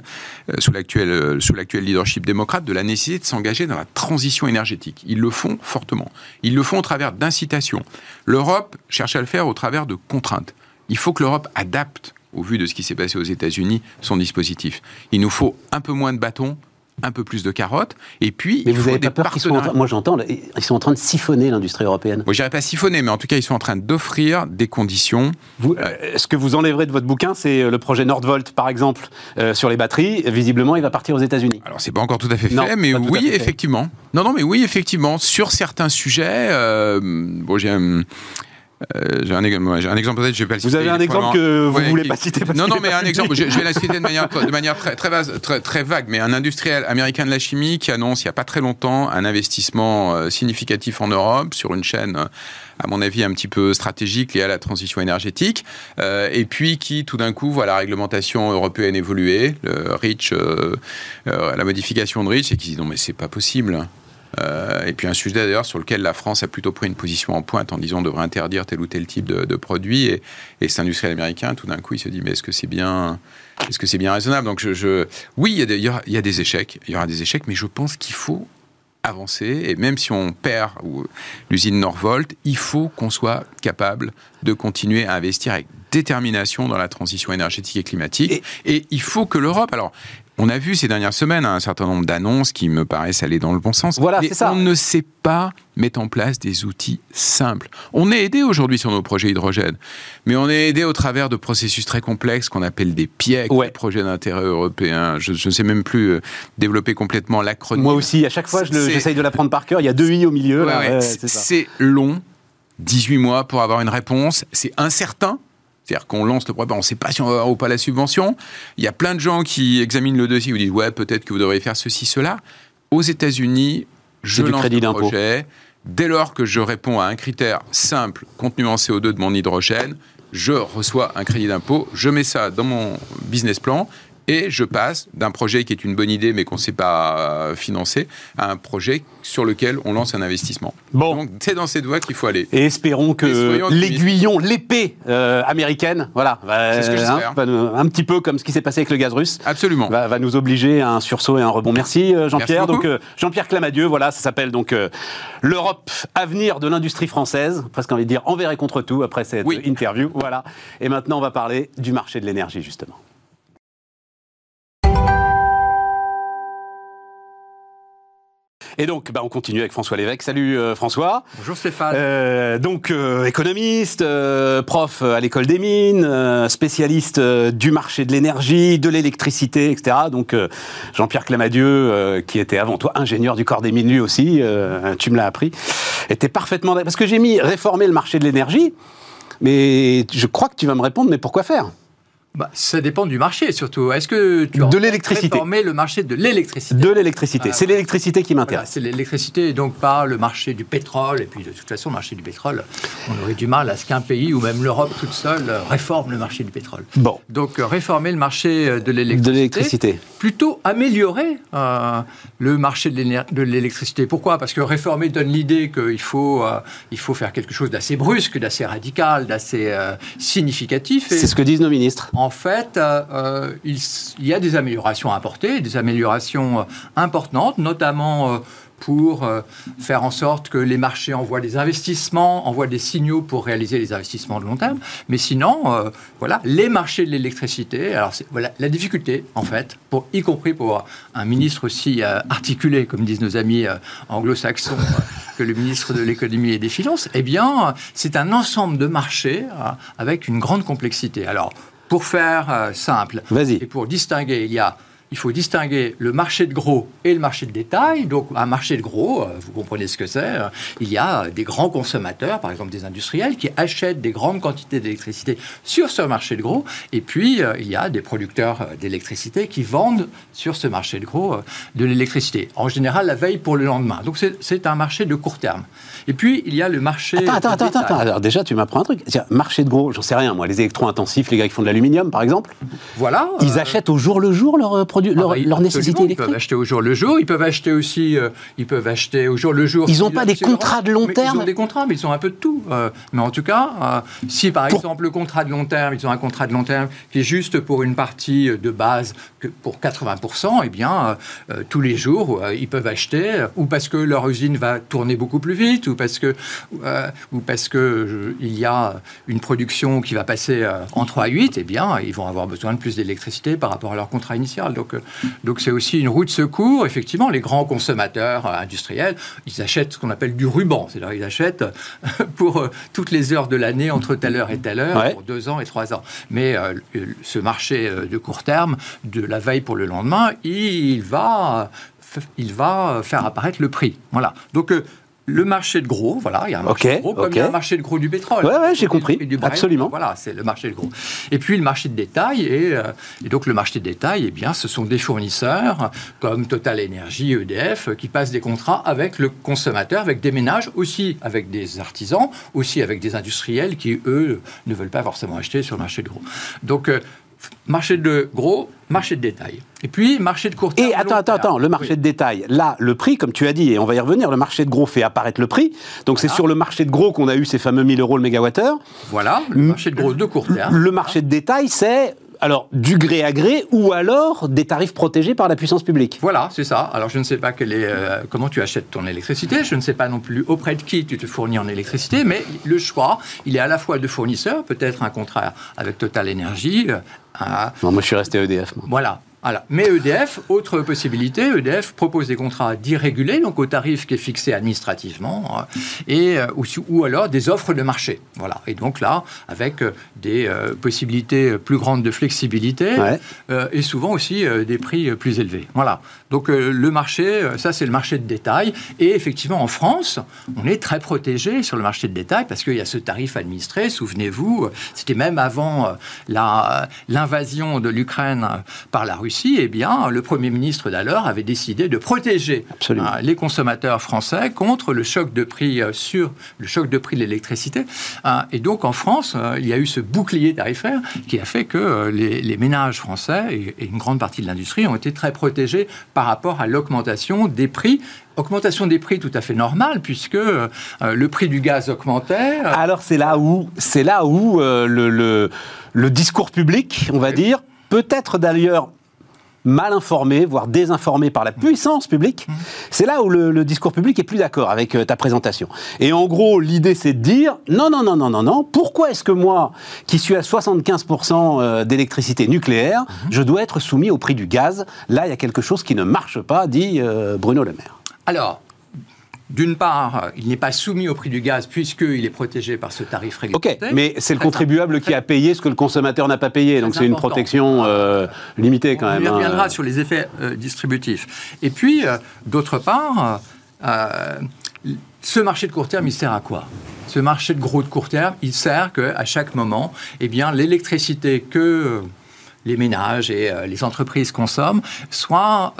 euh, sous l'actuel, euh, sous l'actuel leadership démocrate, de la nécessité de s'engager dans la transition énergétique. Ils le font fortement. Ils le font au travers d'incitations. L'Europe cherche à le faire au travers de contraintes. Il faut que l'Europe adapte, au vu de ce qui s'est passé aux États-Unis, son dispositif. Il nous faut un peu moins de bâtons, un peu plus de carottes, et puis mais vous avez pas peur qu'ils soient moi j'entends, ils sont en train de siphonner l'industrie européenne. Moi, j'irais pas siphonner, mais en tout cas, ils sont en train d'offrir des conditions. Vous, euh, ce que vous enlèverez de votre bouquin, c'est euh, le projet Nordvolt, par exemple, euh, sur les batteries. Visiblement, il va partir aux États-Unis. Alors, c'est pas encore tout à fait fait, mais oui, effectivement. Non, non, mais oui, effectivement, sur certains sujets. bon, j'ai euh, j'ai un, un, exemple peut-être, je vais pas le citer. Vous avez un exemple que vous ne voulez pas citer Non, non, mais un exemple, je, vais la citer de manière, de manière très, très, très, très, vague, mais un industriel américain de la chimie qui annonce il n'y a pas très longtemps un investissement euh, significatif en Europe sur une chaîne à mon avis un petit peu stratégique liée à la transition énergétique, euh, et puis qui tout d'un coup voit la réglementation européenne évoluer, le REACH, euh, euh, la modification de REACH, et qui dit non mais c'est pas possible. Euh, et puis un sujet d'ailleurs sur lequel la France a plutôt pris une position en pointe en disant on devrait interdire tel ou tel type de, produit. Et, et cet industriel américain, tout d'un coup, il se dit mais est-ce que c'est bien, est-ce que c'est bien raisonnable? Donc je, oui, il y, a des, il y, a des échecs, il y aura des échecs, mais je pense qu'il faut avancer. Et même si on perd l'usine Norvolt, il faut qu'on soit capable de continuer à investir avec détermination dans la transition énergétique et climatique. Et, et il faut que l'Europe, alors on a vu ces dernières semaines un certain nombre d'annonces qui me paraissent aller dans le bon sens. Voilà, mais ça. on ne sait pas mettre en place des outils simples. On est aidé aujourd'hui sur nos projets hydrogène, mais on est aidé au travers de processus très complexes qu'on appelle des PIEC, Ouais. des projets d'intérêt européen. Je ne sais même plus euh, développer complètement l'acronyme. Moi aussi, à chaque fois, je j'essaye de l'apprendre par cœur. Il y a deux i au milieu. Ouais, ouais, c'est long, 18 mois pour avoir une réponse. C'est incertain. C'est-à-dire qu'on lance le projet, on ne sait pas si on va avoir ou pas la subvention. Il y a plein de gens qui examinent le dossier, vous disent ouais peut-être que vous devriez faire ceci, cela. Aux États-Unis, je lance crédit le d'impôt. projet. Dès lors que je réponds à un critère simple, contenu en CO2 de mon hydrogène, je reçois un crédit d'impôt, je mets ça dans mon business plan et je passe d'un projet qui est une bonne idée mais qu'on ne sait pas euh, financer à un projet sur lequel on lance un investissement. Bon. Donc c'est dans cette voie qu'il faut aller. Et espérons que l'aiguillon, l'épée euh, américaine, voilà, va- ce que va nous- un petit peu comme ce qui s'est passé avec le gaz russe, Absolument. va, va nous obliger à un sursaut et un rebond. Merci euh, Jean-Pierre. Donc euh, Jean-Pierre Clamadieu, voilà, ça s'appelle donc euh, l'Europe avenir de l'industrie française. Presque envie de dire envers et contre tout après cette Oui. interview. Voilà. Et maintenant, on va parler du marché de l'énergie justement. Et donc, bah, on continue avec François Lévesque. Salut euh, François. Bonjour Stéphane. Euh, donc euh, économiste, euh, prof à l'école des mines, euh, spécialiste euh, du marché de l'énergie, de l'électricité, etc. Donc euh, Jean-Pierre Clamadieu, euh, qui était avant toi ingénieur du corps des mines lui aussi, euh, tu me l'as appris, était parfaitement parce que j'ai mis réformer le marché de l'énergie. Mais je crois que tu vas me répondre, mais pourquoi faire? Bah, ça dépend du marché surtout. Est-ce que tu De l'électricité. réformer le marché de l'électricité De l'électricité. Ah, C'est l'électricité qui Voilà, m'intéresse. c'est l'électricité et donc pas le marché du pétrole. Et puis de toute façon, le marché du pétrole, on aurait du mal à ce qu'un pays ou même l'Europe toute seule réforme le marché du pétrole. Bon, Donc réformer le marché euh, de de l'électricité. l'électricité. plutôt améliorer euh, le marché de l'électricité. Pourquoi? Parce que réformer donne l'idée qu'il faut, euh, il faut faire quelque chose d'assez brusque, d'assez radical, d'assez euh, significatif. C'est ce que disent nos ministres. En fait, euh, euh, il, y a des améliorations à apporter, des améliorations euh, importantes, notamment pour faire en sorte que les marchés envoient des investissements, envoient des signaux pour réaliser les investissements de long terme. Mais sinon, voilà, les marchés de l'électricité, alors voilà, la difficulté, en fait, pour, y compris pour un ministre aussi articulé, comme disent nos amis anglo-saxons, que le ministre de l'économie et des finances, eh bien, c'est un ensemble de marchés avec une grande complexité. Alors, pour faire euh, simple, et pour distinguer, il y a il faut distinguer le marché de gros et le marché de détail. Donc, un marché de gros, euh, vous comprenez ce que c'est. euh, Il y a des grands consommateurs, par exemple des industriels, qui achètent des grandes quantités d'électricité sur ce marché de gros. Et puis, il y a des producteurs d'électricité qui vendent sur ce marché de gros de l'électricité. En général, la veille pour le lendemain. Donc, c'est un marché de court terme. Et puis, il y a le marché. Attends, attends, attends, attends. Alors déjà, tu m'apprends un truc. Marché de gros, j'en sais rien, moi. Les électro-intensifs, les gars qui font de l'aluminium, par exemple, Voilà. ils euh, achètent au jour le jour leurs produits, Ah bah, leur absolument, nécessité Ils peuvent acheter au jour le jour. Ils peuvent acheter aussi. euh, ils peuvent acheter au jour le jour. Ils ont si- pas des contrats de long terme Ils ont des contrats, mais ils ont un peu de tout. Euh, mais en tout cas, euh, si par Pour- exemple le contrat de long terme, ils ont un contrat de long terme qui est juste pour une partie de base que pour 80%, eh bien euh, euh, tous les jours euh, ils peuvent acheter euh, ou parce que leur usine va tourner beaucoup plus vite ou parce que euh, ou parce que euh, il y a une production qui va passer euh, en 3 à 8, eh bien ils vont avoir besoin de plus d'électricité par rapport à leur contrat initial. Donc euh, donc c'est aussi une roue de secours. Effectivement, les grands consommateurs industriels, ils achètent ce qu'on appelle du ruban, c'est-à-dire ils achètent pour toutes les heures de l'année entre telle heure et telle heure Ouais. pour deux ans et trois ans. Mais ce marché de court terme, de la veille pour le lendemain, il va, il va faire apparaître le prix. Voilà. Donc le marché de gros, voilà, il y a un marché Ok, de gros, comme ok. il y a un marché de gros du pétrole. Ouais, ouais, j'ai compris. du Brent. Absolument. Voilà, c'est le marché de gros. Et puis le marché de détail, et, euh, et donc le marché de détail, eh bien, ce sont des fournisseurs comme Total Energy, EDF, qui passent des contrats avec le consommateur, avec des ménages, aussi avec des artisans, aussi avec des industriels qui, eux, ne veulent pas forcément acheter sur le marché de gros. Donc, euh, marché de gros, marché de détail. Et puis, marché de court terme. Et attends, attends, attends, le marché Oui. de détail, là, le prix, comme tu as dit, et on va y revenir, le marché de gros fait apparaître le prix. Donc c'est sur le marché de gros qu'on a eu ces fameux 1000 euros le mégawattheure. Voilà, le marché de gros de court terme. Le marché de détail, c'est alors du gré à gré ou alors des tarifs protégés par la puissance publique? Voilà, c'est ça. Alors, je ne sais pas quel est, euh, comment tu achètes ton électricité. Je ne sais pas non plus auprès de qui tu te fournis en électricité. Mais le choix, il est à la fois de fournisseur, peut-être un contrat avec Total Energy. euh, Non, moi je suis resté EDF. moi. voilà. Voilà. Mais EDF, autre possibilité, EDF propose des contrats d'irrégulés, donc au tarif qui est fixé administrativement, euh, et, euh, ou, ou, alors des offres de marché. Voilà. Et donc là, avec euh, des possibilités plus grandes de flexibilité, et souvent aussi des prix plus élevés. Voilà. Donc le marché, ça c'est le marché de détail. Et effectivement, en France, on est très protégé sur le marché de détail parce qu'il y a ce tarif administré. Souvenez-vous, c'était même avant l'invasion de l'Ukraine par la Russie eh bien, le Premier ministre d'alors avait décidé de protéger euh, les consommateurs français contre le choc de prix euh, sur le choc de prix de l'électricité. Euh, et donc, en France, il y a eu ce bouclier tarifaire qui a fait que les, ménages français et, une grande partie de l'industrie ont été très protégés par rapport à l'augmentation des prix augmentation des prix tout à fait normale puisque le prix du gaz augmentait. Alors c'est là où c'est là où le, le, le, discours public, on va dire, peut-être d'ailleurs mal informé, voire désinformé par la puissance publique, mmh. c'est là où le, discours public est plus d'accord avec euh, ta présentation. Et en gros, l'idée, c'est de dire non, non, non, non, non, non, pourquoi est-ce que moi, qui suis à 75% euh, d'électricité nucléaire, mmh. je dois être soumis au prix du gaz? Là, il y a quelque chose qui ne marche pas, dit euh, Bruno Le Maire. Alors, d'une part, il n'est pas soumis au prix du gaz puisqu'il est protégé par ce tarif réglementé. Ok, mais c'est le contribuable qui a payé ce que le consommateur n'a pas payé, donc c'est une protection euh, limitée quand même. On hein. reviendra sur les effets euh, distributifs. Et puis, euh, d'autre part, ce marché de court terme, il sert à quoi? Ce marché de gros de court terme, il sert qu'à chaque moment, eh bien, l'électricité que les ménages et les entreprises consomment soit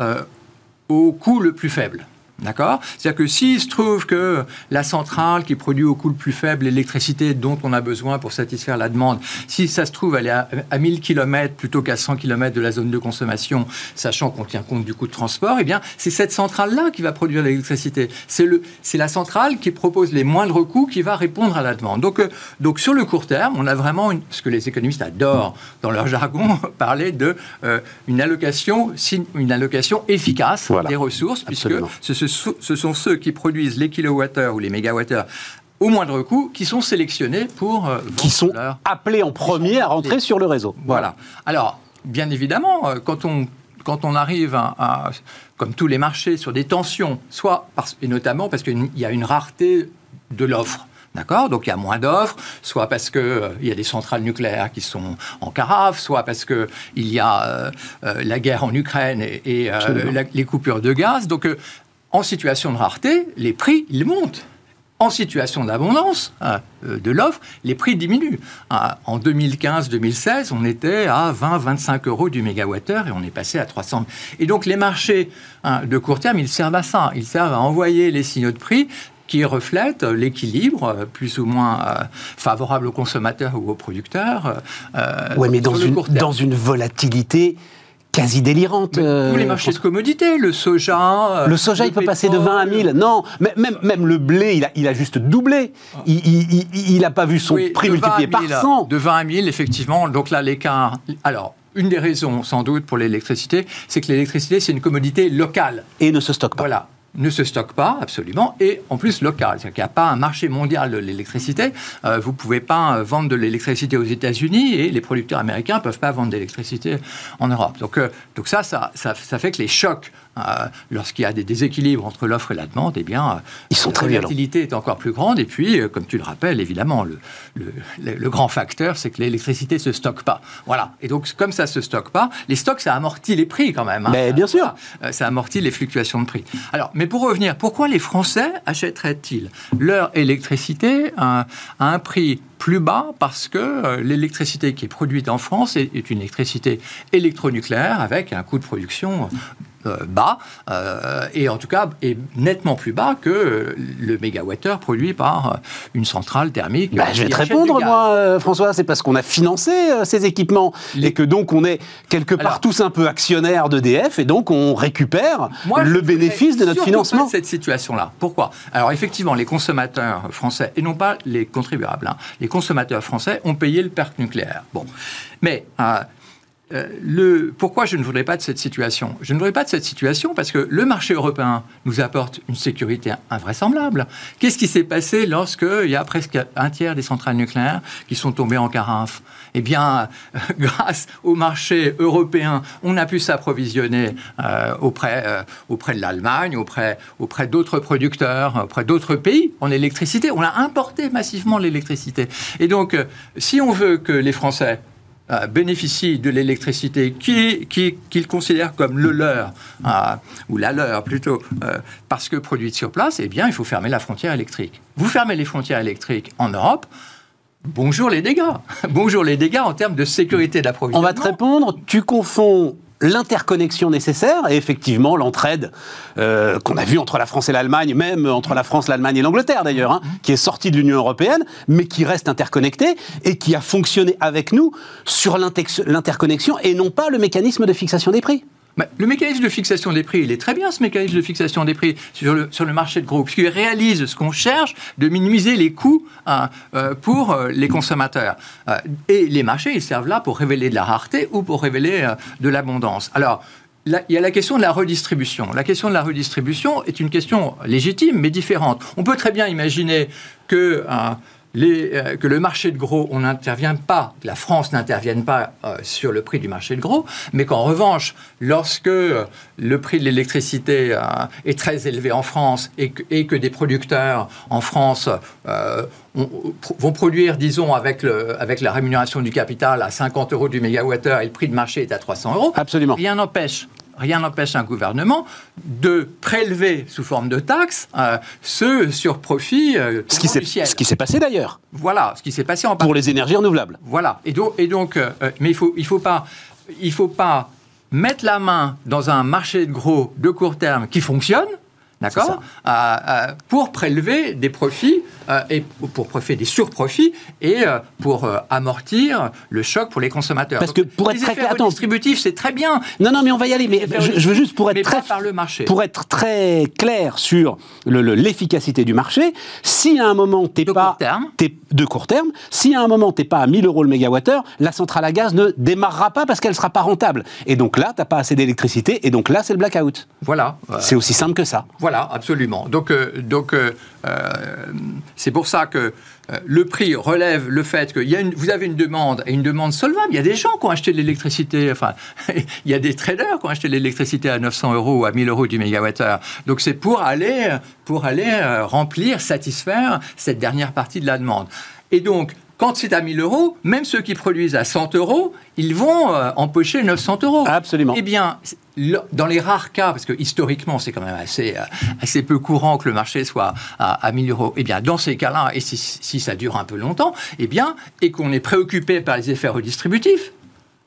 au coût le plus faible. D'accord? C'est-à-dire que s'il se trouve que la centrale qui produit au coût le plus faible l'électricité dont on a besoin pour satisfaire la demande, si ça se trouve, elle est à, 1000 km plutôt qu'à 100 km de la zone de consommation, sachant qu'on tient compte du coût de transport, eh bien, c'est cette centrale-là qui va produire l'électricité. C'est, le, c'est la centrale qui propose les moindres coûts qui va répondre à la demande. Donc, euh, donc sur le court terme, on a vraiment une, ce que les économistes adorent dans leur jargon, parler de euh, une, allocation, une allocation efficace des ressources, puisque ce, ce ce sont ceux qui produisent les kilowattheures ou les mégawattheures au moindre coût qui sont sélectionnés pour euh, qui sont appelés en premier à rentrer sur le réseau. Voilà. Alors, bien évidemment, euh, quand on quand on arrive à, comme tous les marchés, sur des tensions, soit parce, et notamment parce qu'il y a une rareté de l'offre. D'accord? Donc il y a moins d'offres, soit parce qu'il euh, y a des centrales nucléaires qui sont en carafe, soit parce qu'il y a la guerre en Ukraine et, les coupures de gaz. Donc en situation de rareté, les prix, ils montent. En situation d'abondance hein, euh, de l'offre, les prix diminuent. Hein, en 2015-2016, on était à 20-25 euros du mégawattheure et on est passé à 300. Et donc les marchés hein, de court terme, ils servent à ça. Ils servent à envoyer les signaux de prix qui reflètent l'équilibre euh, plus ou moins euh, favorable aux consommateurs ou aux producteurs. oui, mais dans une, dans une volatilité quasi délirante. tous les euh, marchés de commodités, le soja. Euh, le soja, il peut passer de 20 à 1000. Non, même, même le blé, il a, il a juste doublé. Il n'a pas vu son prix multiplié par 100. De 20 à 1000, effectivement. Donc là, l'écart. Alors, une des raisons, sans doute, pour l'électricité, c'est que l'électricité, c'est une commodité locale. Et ne se stocke pas. Voilà ne se stocke pas, absolument, et en plus local. C'est-à-dire qu'il n'y a pas un marché mondial de l'électricité. Euh, vous ne pouvez pas euh, vendre de l'électricité aux États-Unis et les producteurs américains ne peuvent pas vendre d'électricité en Europe. Donc, euh, donc ça, ça, ça, fait que les chocs lorsqu'il y a des déséquilibres entre l'offre et la demande, eh bien, Ils sont la volatilité est encore plus grande. Et puis, euh, comme tu le rappelles, évidemment, le, le, grand facteur, c'est que l'électricité ne se stocke pas. Voilà. Et donc, comme ça ne se stocke pas, les stocks, ça amortit les prix quand même. Hein. Mais bien sûr. Euh, ça amortit les fluctuations de prix. Alors, mais pour revenir, pourquoi les Français achèteraient-ils leur électricité à, un prix plus bas parce que l'électricité qui est produite en France est, est, une électricité électronucléaire avec un coût de production euh, bas, euh, et en tout cas est nettement plus bas que le mégawattheure produit par euh, une centrale thermique. Bah, je vais te répondre, moi, François, c'est parce qu'on a financé ces équipements et que donc on est quelque part tous un peu actionnaires d'EDF et donc on récupère le bénéfice de notre financement. Pas cette situation-là. Pourquoi? Alors effectivement, les consommateurs français, et non pas les contribuables, hein, les consommateurs français ont payé le parc nucléaire. Bon. Mais euh, le, pourquoi je ne voudrais pas de cette situation? Je ne voudrais pas de cette situation parce que le marché européen nous apporte une sécurité invraisemblable. Qu'est-ce qui s'est passé lorsqu'il y a presque un tiers des centrales nucléaires qui sont tombées en carafe? Eh bien, grâce au marché européen, on a pu s'approvisionner euh, auprès, euh, auprès de l'Allemagne, auprès, auprès d'autres producteurs, auprès d'autres pays en électricité. On a importé massivement l'électricité. Et donc, si on veut que les Français euh, bénéficient de l'électricité qu'ils qui, considèrent comme le leur, euh, ou la leur plutôt, euh, parce que produite sur place, eh bien, il faut fermer la frontière électrique. Vous fermez les frontières électriques en Europe, bonjour les dégâts. bonjour les dégâts en termes de sécurité d'approvisionnement. On va te répondre, tu confonds l'interconnexion nécessaire et effectivement l'entraide euh, qu'on a vue entre la France et l'Allemagne, même entre la France, l'Allemagne et l'Angleterre d'ailleurs, hein, qui est sortie de l'Union européenne, mais qui reste interconnectée et qui a fonctionné avec nous sur l'interconnexion et non pas le mécanisme de fixation des prix le mécanisme de fixation des prix, il est très bien ce mécanisme de fixation des prix sur le, sur le marché de gros, puisqu'il réalise ce qu'on cherche de minimiser les coûts hein, euh, pour euh, les consommateurs. Euh, et les marchés, ils servent là pour révéler de la rareté ou pour révéler de l'abondance. Alors, il y a la question de la redistribution. La question de la redistribution est une question légitime, mais différente. On peut très bien imaginer que euh, que le marché de gros, on n'intervient pas, la France n'intervienne pas euh, sur le prix du marché de gros, mais qu'en revanche, lorsque euh, le prix de l'électricité est très élevé en France et que, des producteurs en France vont produire, disons, avec, le, avec la rémunération du capital à 50 euros du mégawattheure et le prix de marché est à 300 euros, Absolument. rien n'empêche rien n'empêche un gouvernement de prélever sous forme de taxes euh, ce surprofit euh, ce, qui ce qui s'est passé d'ailleurs. Voilà, ce qui s'est passé en pour les énergies renouvelables. Voilà, et donc, et donc euh, mais il faut, il faut pas, il faut pas mettre la main dans un marché de gros de court terme qui fonctionne d'accord euh, euh, Pour prélever des profits euh, et pour prélever des surprofits et pour amortir le choc pour les consommateurs. Parce que pour être très clair, distributif, c'est très bien. Non, non, mais on va y aller. Mais je, veux juste pour être très par le marché. pour être très clair sur l'efficacité du marché. Si à un moment t'es pas es, de court terme, si à un moment t'es pas à 1000 euros le mégawattheure, la centrale à gaz ne démarrera pas parce qu'elle sera pas rentable. Et donc là, t'as pas assez d'électricité et donc là, c'est le blackout. Voilà. C'est aussi simple que ça. Voilà, absolument. Donc, euh, donc euh, euh, c'est pour ça que le prix relève le fait que y a une, vous avez une demande et une demande solvable. Il y a des gens qui ont acheté l'électricité, enfin, il y a des traders qui ont acheté l'électricité à 900 euros ou à 1000 euros du mégawattheure. Donc c'est pour aller, pour aller remplir, satisfaire cette dernière partie de la demande. Et donc, quand c'est à 1000 euros, même ceux qui produisent à 100 euros, ils vont empocher 900 euros. Absolument. Eh bien, dans les rares cas, parce que historiquement c'est quand même assez, euh, assez peu courant que le marché soit à, à 1000 euros, eh bien dans ces cas-là, et si, si, ça dure un peu longtemps, eh bien, et qu'on est préoccupé par les effets redistributifs,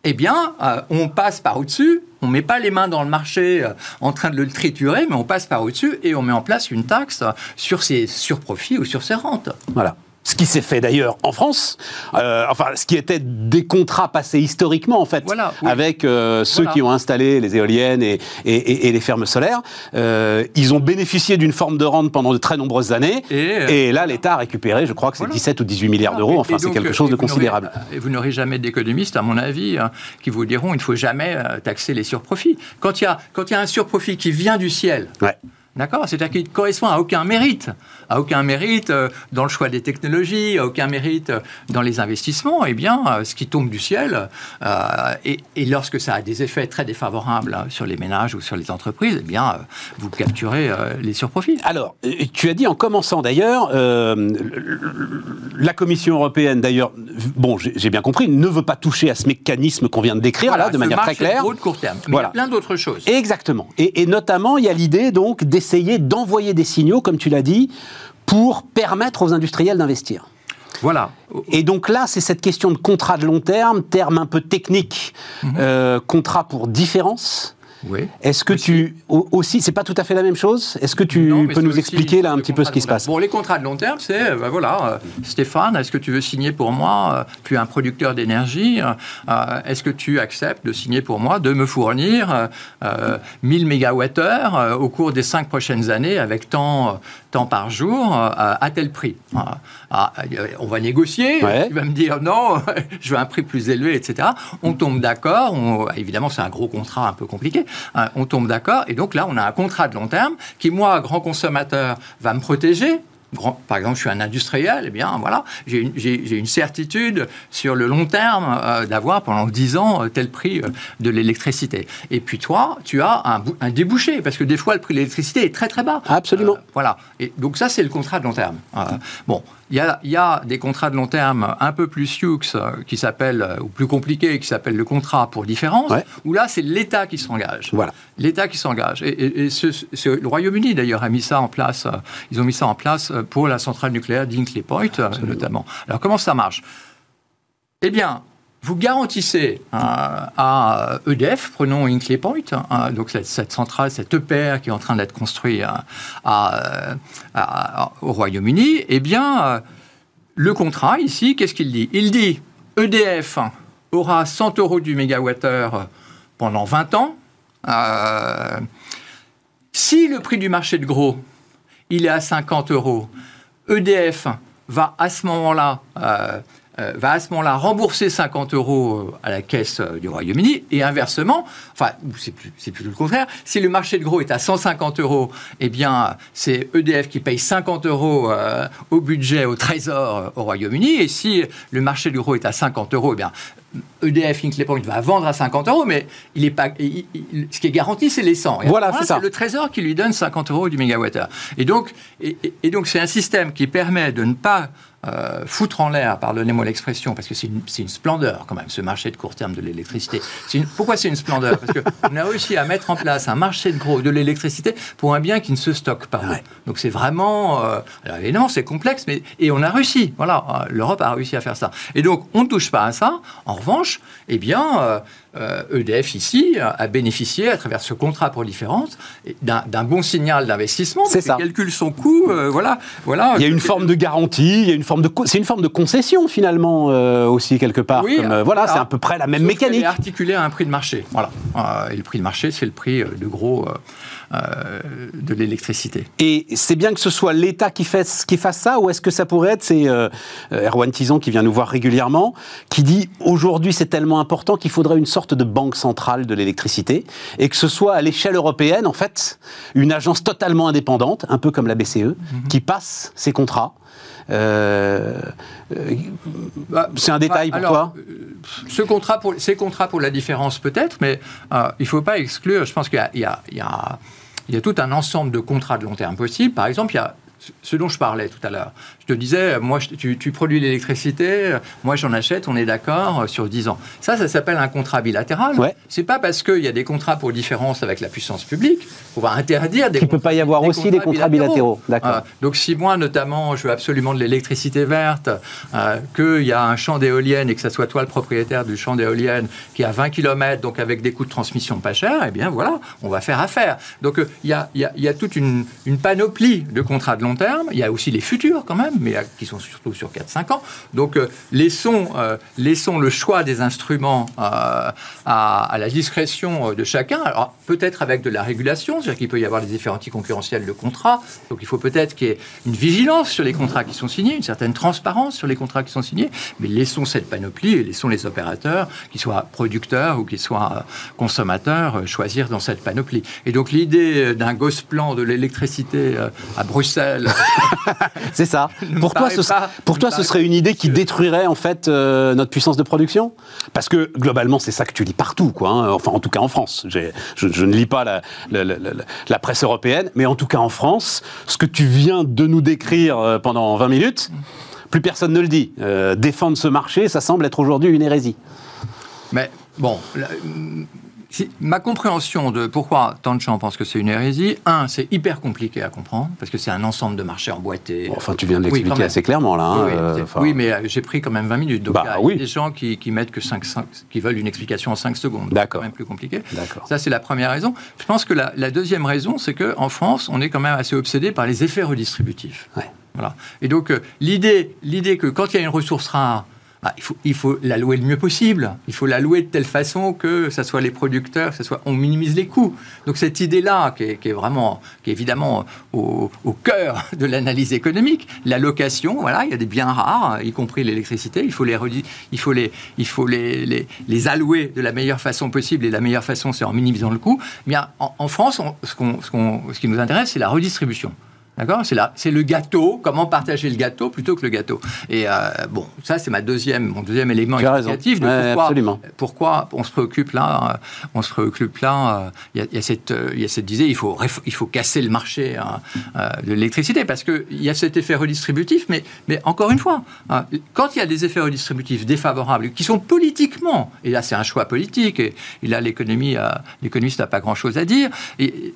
eh bien, euh, on passe par au-dessus, on ne met pas les mains dans le marché euh, en train de le triturer, mais on passe par au-dessus et on met en place une taxe sur ses surprofits ou sur ses rentes. Voilà ce qui s'est fait d'ailleurs en France, euh, enfin ce qui était des contrats passés historiquement en fait, avec euh, ceux qui ont installé les éoliennes et, et, les fermes solaires. Euh, ils ont bénéficié d'une forme de rente pendant de très nombreuses années, et, là l'État a récupéré, je crois que c'est 17 ou 18 milliards d'euros, enfin c'est quelque chose de considérable. Et vous n'aurez jamais d'économistes, à mon avis, hein, qui vous diront il ne faut jamais taxer les surprofits. Quand il y a, quand il y a un surprofit qui vient du ciel, ouais. D'accord C'est-à-dire qu'il ne correspond à aucun mérite. À aucun mérite euh, dans le choix des technologies, à aucun mérite euh, dans les investissements. Eh bien, euh, ce qui tombe du ciel, et, lorsque ça a des effets très défavorables hein, sur les ménages ou sur les entreprises, eh bien, vous capturez les surprofits. Alors, tu as dit en commençant d'ailleurs, la Commission européenne, d'ailleurs, bon, j'ai bien compris, ne veut pas toucher à ce mécanisme qu'on vient de décrire là, de manière très claire. De court terme. Mais il y a plein d'autres choses. Exactement. Et, et notamment, il y a l'idée donc essayer d'envoyer des signaux, comme tu l'as dit, pour permettre aux industriels d'investir. Voilà. Et donc là, c'est cette question de contrat de long terme, terme un peu technique, mhm. euh, contrat pour différence. Oui. Est-ce que tu aussi, c'est pas tout à fait la même chose? Est-ce que tu peux nous expliquer là un petit peu ce qui se passe? Bon, les contrats de long terme, c'est euh, ben voilà, euh, Stéphane, est-ce que tu veux signer pour moi Tu es un producteur d'énergie. est-ce que tu acceptes de signer pour moi de me fournir 1000 mégawattheures au cours des cinq prochaines années avec tant temps par jour à tel prix? Ah, On va négocier. Tu vas me dire non, je veux un prix plus élevé, etc. On tombe d'accord. Évidemment, c'est un gros contrat un peu compliqué. Hein, on tombe d'accord. Et donc là, on a un contrat de long terme qui, moi, grand consommateur, va me protéger par exemple, je suis un industriel, eh bien, voilà, j'ai une, certitude sur le long terme euh, d'avoir pendant 10 ans euh, tel prix euh, de l'électricité. Et puis toi, tu as un, un, débouché, parce que des fois, le prix de l'électricité est très très bas. Absolument. voilà. Et donc ça, c'est le contrat de long terme. bon, il y, a, des contrats de long terme un peu plus sioux qui s'appellent, ou plus compliqués, qui s'appellent le contrat pour différence, où là, c'est l'État qui s'engage. Voilà. L'État qui s'engage. Et, le Royaume-Uni, d'ailleurs, a mis ça en place. Ils ont mis ça en place pour la centrale nucléaire d'Inkley Point, euh, notamment. Alors, comment ça marche? Eh bien, vous garantissez euh, à EDF, prenons Inclay Point, hein, donc cette, centrale, cette EPR qui est en train d'être construite euh, au Royaume-Uni, eh bien, le contrat ici, qu'est-ce qu'il dit? Il dit EDF aura 100 euros du mégawattheure pendant 20 ans. si le prix du marché de gros, il est à 50 euros, EDF va à ce moment-là euh, euh, va à ce moment-là rembourser 50 euros euh, à la caisse du Royaume-Uni et inversement, enfin c'est plutôt le contraire, si le marché de gros est à 150 euros, eh bien c'est EDF qui paye 50 euros au budget, au trésor au Royaume-Uni et si le marché de gros est à 50 euros, eh bien EDF Hinkley Point va vendre à 50 euros, mais il est pas, ce qui est garanti, c'est les 100. voilà, c'est ça. le Trésor qui lui donne 50 euros du mégawattheure. Et donc, et donc, c'est un système qui permet de ne pas euh, foutre en l'air, pardonnez-moi l'expression, parce que c'est une, splendeur quand même, ce marché de court terme de l'électricité. Pourquoi c'est une splendeur? Parce qu'on a réussi à mettre en place un marché de gros de l'électricité pour un bien qui ne se stocke pas. Donc c'est vraiment... Euh, alors évidemment, c'est complexe, mais... Et on a réussi. Voilà, euh, l'Europe a réussi à faire ça. Et donc, on ne touche pas à ça. En revanche, eh bien... EDF euh, e ici a bénéficié à travers ce contrat pour différence d'un bon signal d'investissement. C'est ça. Il calcule son coût, euh, voilà, voilà. Il y a une forme de garantie, il y a une forme de, c'est une forme de concession finalement euh, aussi quelque part. Oui, voilà, c'est à peu près la même mécanique. est articulé à un prix de marché, voilà. et le prix de marché, c'est le prix de gros de l'électricité. Et c'est bien que ce soit l'État qui, fasse, qui fasse ça, ou est-ce que ça pourrait être, c'est euh, Erwan Tison qui vient nous voir régulièrement, qui dit aujourd'hui c'est tellement important qu'il faudrait une sorte de banque centrale de l'électricité, et que ce soit à l'échelle européenne, en fait, une agence totalement indépendante, un peu comme la BCE, mhm. qui passe ces contrats. Euh, bah, c'est un détail pour toi? ce contrat pour, Ces contrats pour la différence peut-être, mais il ne faut pas exclure, je pense qu'il y, y a il y a tout un ensemble de contrats de long terme possibles. Par exemple, il y a ce dont je parlais tout à l'heure. Je te disais, moi, tu, produis l'électricité, moi j'en achète, on est d'accord euh, sur 10 ans. Ça, ça s'appelle un contrat bilatéral. Ouais. C'est pas parce qu'il y a des contrats pour différence avec la puissance publique qu'on va interdire des. Il ne peut pas y avoir aussi des contrats bilatéraux. D'accord. Euh, donc si moi, notamment, je veux absolument de l'électricité verte, euh, qu'il y a un champ d'éoliennes et que ce soit toi le propriétaire du champ d'éoliennes qui a 20 km, donc avec des coûts de transmission pas chers, eh bien voilà, on va faire affaire. Donc il y, a, y, a, y, a, toute une, une panoplie de contrats de long terme. Il y a aussi les futurs quand même, mais qui sont surtout sur 4-5 ans. Donc euh, laissons, euh, laissons le choix des instruments euh, à, la discrétion de chacun. Alors peut-être avec de la régulation, c'est-à-dire qu'il peut y avoir des effets anticoncurrentiels de contrats. Donc il faut peut-être qu'il y ait une vigilance sur les contrats qui sont signés, une certaine transparence sur les contrats qui sont signés. Mais laissons cette panoplie et laissons les opérateurs, qu'ils soient producteurs ou qu'ils soient consommateurs, choisir dans cette panoplie. Et donc l'idée d'un gosse-plan de l'électricité à Bruxelles c'est ça. Pour toi, ce, pour toi ce serait une idée qui détruirait en fait euh, notre puissance de production? Parce que globalement, c'est ça que tu lis partout, quoi. Hein. Enfin, en tout cas en France. Je, je, ne lis pas la, la, presse européenne, mais en tout cas en France, ce que tu viens de nous décrire euh, pendant 20 minutes, plus personne ne le dit. Euh, défendre ce marché, ça semble être aujourd'hui une hérésie. Mais bon, ma compréhension de pourquoi tant de gens pensent que c'est une hérésie, un, c'est hyper compliqué à comprendre, parce que c'est un ensemble de marchés emboîtés. enfin, tu viens de l'expliquer assez clairement, là. Hein, oui, euh, oui, mais euh, j'ai pris quand même 20 minutes. Donc, bah, il y a des gens qui, qui mettent que 5, 5, qui veulent une explication en 5 secondes. D'accord. C'est quand même plus compliqué. Ça, c'est la première raison. Je pense que la, la deuxième raison, c'est qu'en France, on est quand même assez obsédé par les effets redistributifs. Ouais. Voilà. Et donc, euh, l'idée, l'idée que quand il y a une ressource rare, bah, il, faut, il la louer le mieux possible. Il faut la louer de telle façon que ce soit les producteurs, ça soit, on minimise les coûts. Donc cette idée-là, qui est, vraiment, qui est évidemment au, cœur de l'analyse économique, la location, voilà, il y a des biens rares, y compris l'électricité, il faut les, il faut les, il faut les, les, allouer de la meilleure façon possible. Et la meilleure façon, c'est en minimisant le coût. Bien, en, France, ce, qu'on, ce, qu'on, ce qui nous intéresse, c'est la redistribution. D'accord? C'est c'est le gâteau. Comment partager le gâteau plutôt que le gâteau? Et euh, bon, ça c'est ma deuxième, mon deuxième élément explicatif de ouais, pourquoi, absolument. pourquoi on se préoccupe là. Euh, on se préoccupe là. Il euh, y, y, a cette, il y a cette idée, il faut, il faut casser le marché hein, de l'électricité parce que il y a cet effet redistributif. Mais, mais encore une fois, hein, quand il y a des effets redistributifs défavorables qui sont politiquement, et là c'est un choix politique, et, et là l'économie, l'économiste n'a pas grand chose à dire. Et,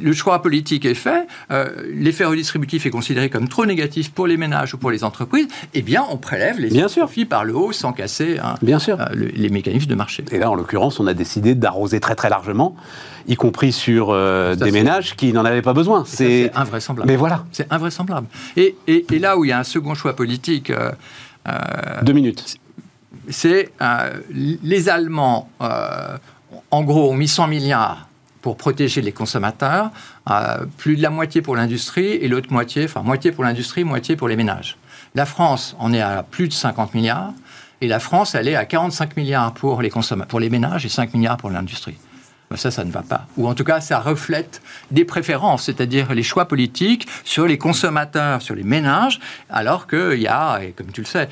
le choix politique est fait. Euh, l'effet redistributif est considéré comme trop négatif pour les ménages ou pour les entreprises, eh bien, on prélève les bien profits par le haut sans casser hein, bien sûr. Euh, le, les mécanismes de marché. Et là, en l'occurrence, on a décidé d'arroser très très largement, y compris sur euh, des ménages qui n'en avaient pas besoin. C'est invraisemblable. Mais voilà. C'est invraisemblable. Et, et, et, là où il y a un second choix politique. Euh, Deux minutes. C'est les Allemands, en gros, ont mis 100 milliards pour protéger les consommateurs, plus de la moitié pour l'industrie et l'autre moitié, enfin moitié pour l'industrie, moitié pour les ménages. La France en est à plus de 50 milliards et la France, elle est à 45 milliards pour les, pour les ménages et 5 milliards pour l'industrie. Ça, ça ne va pas. Ou en tout cas, ça reflète des préférences, c'est-à-dire les choix politiques sur les consommateurs, sur les ménages, alors qu'il y a, et comme tu le sais,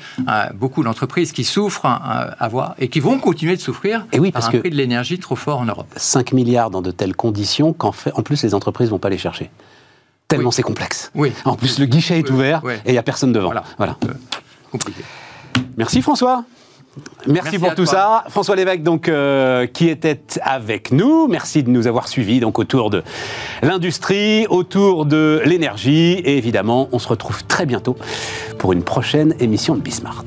beaucoup d'entreprises qui souffrent à voir et qui vont continuer de souffrir et oui, par parce un que prix de l'énergie trop fort en Europe. 5 milliards dans de telles conditions qu'en fait, en plus, les entreprises ne vont pas les chercher. Tellement Oui. c'est complexe. Oui. En plus, le guichet est Oui, ouvert et il n'y a personne devant. Voilà. voilà. Euh, compliqué. Merci François. Merci, Merci pour tout toi. ça. François Lévesque, donc, euh, qui était avec nous. Merci de nous avoir suivis donc, autour de l'industrie, autour de l'énergie. Et évidemment, on se retrouve très bientôt pour une prochaine émission de Bismart.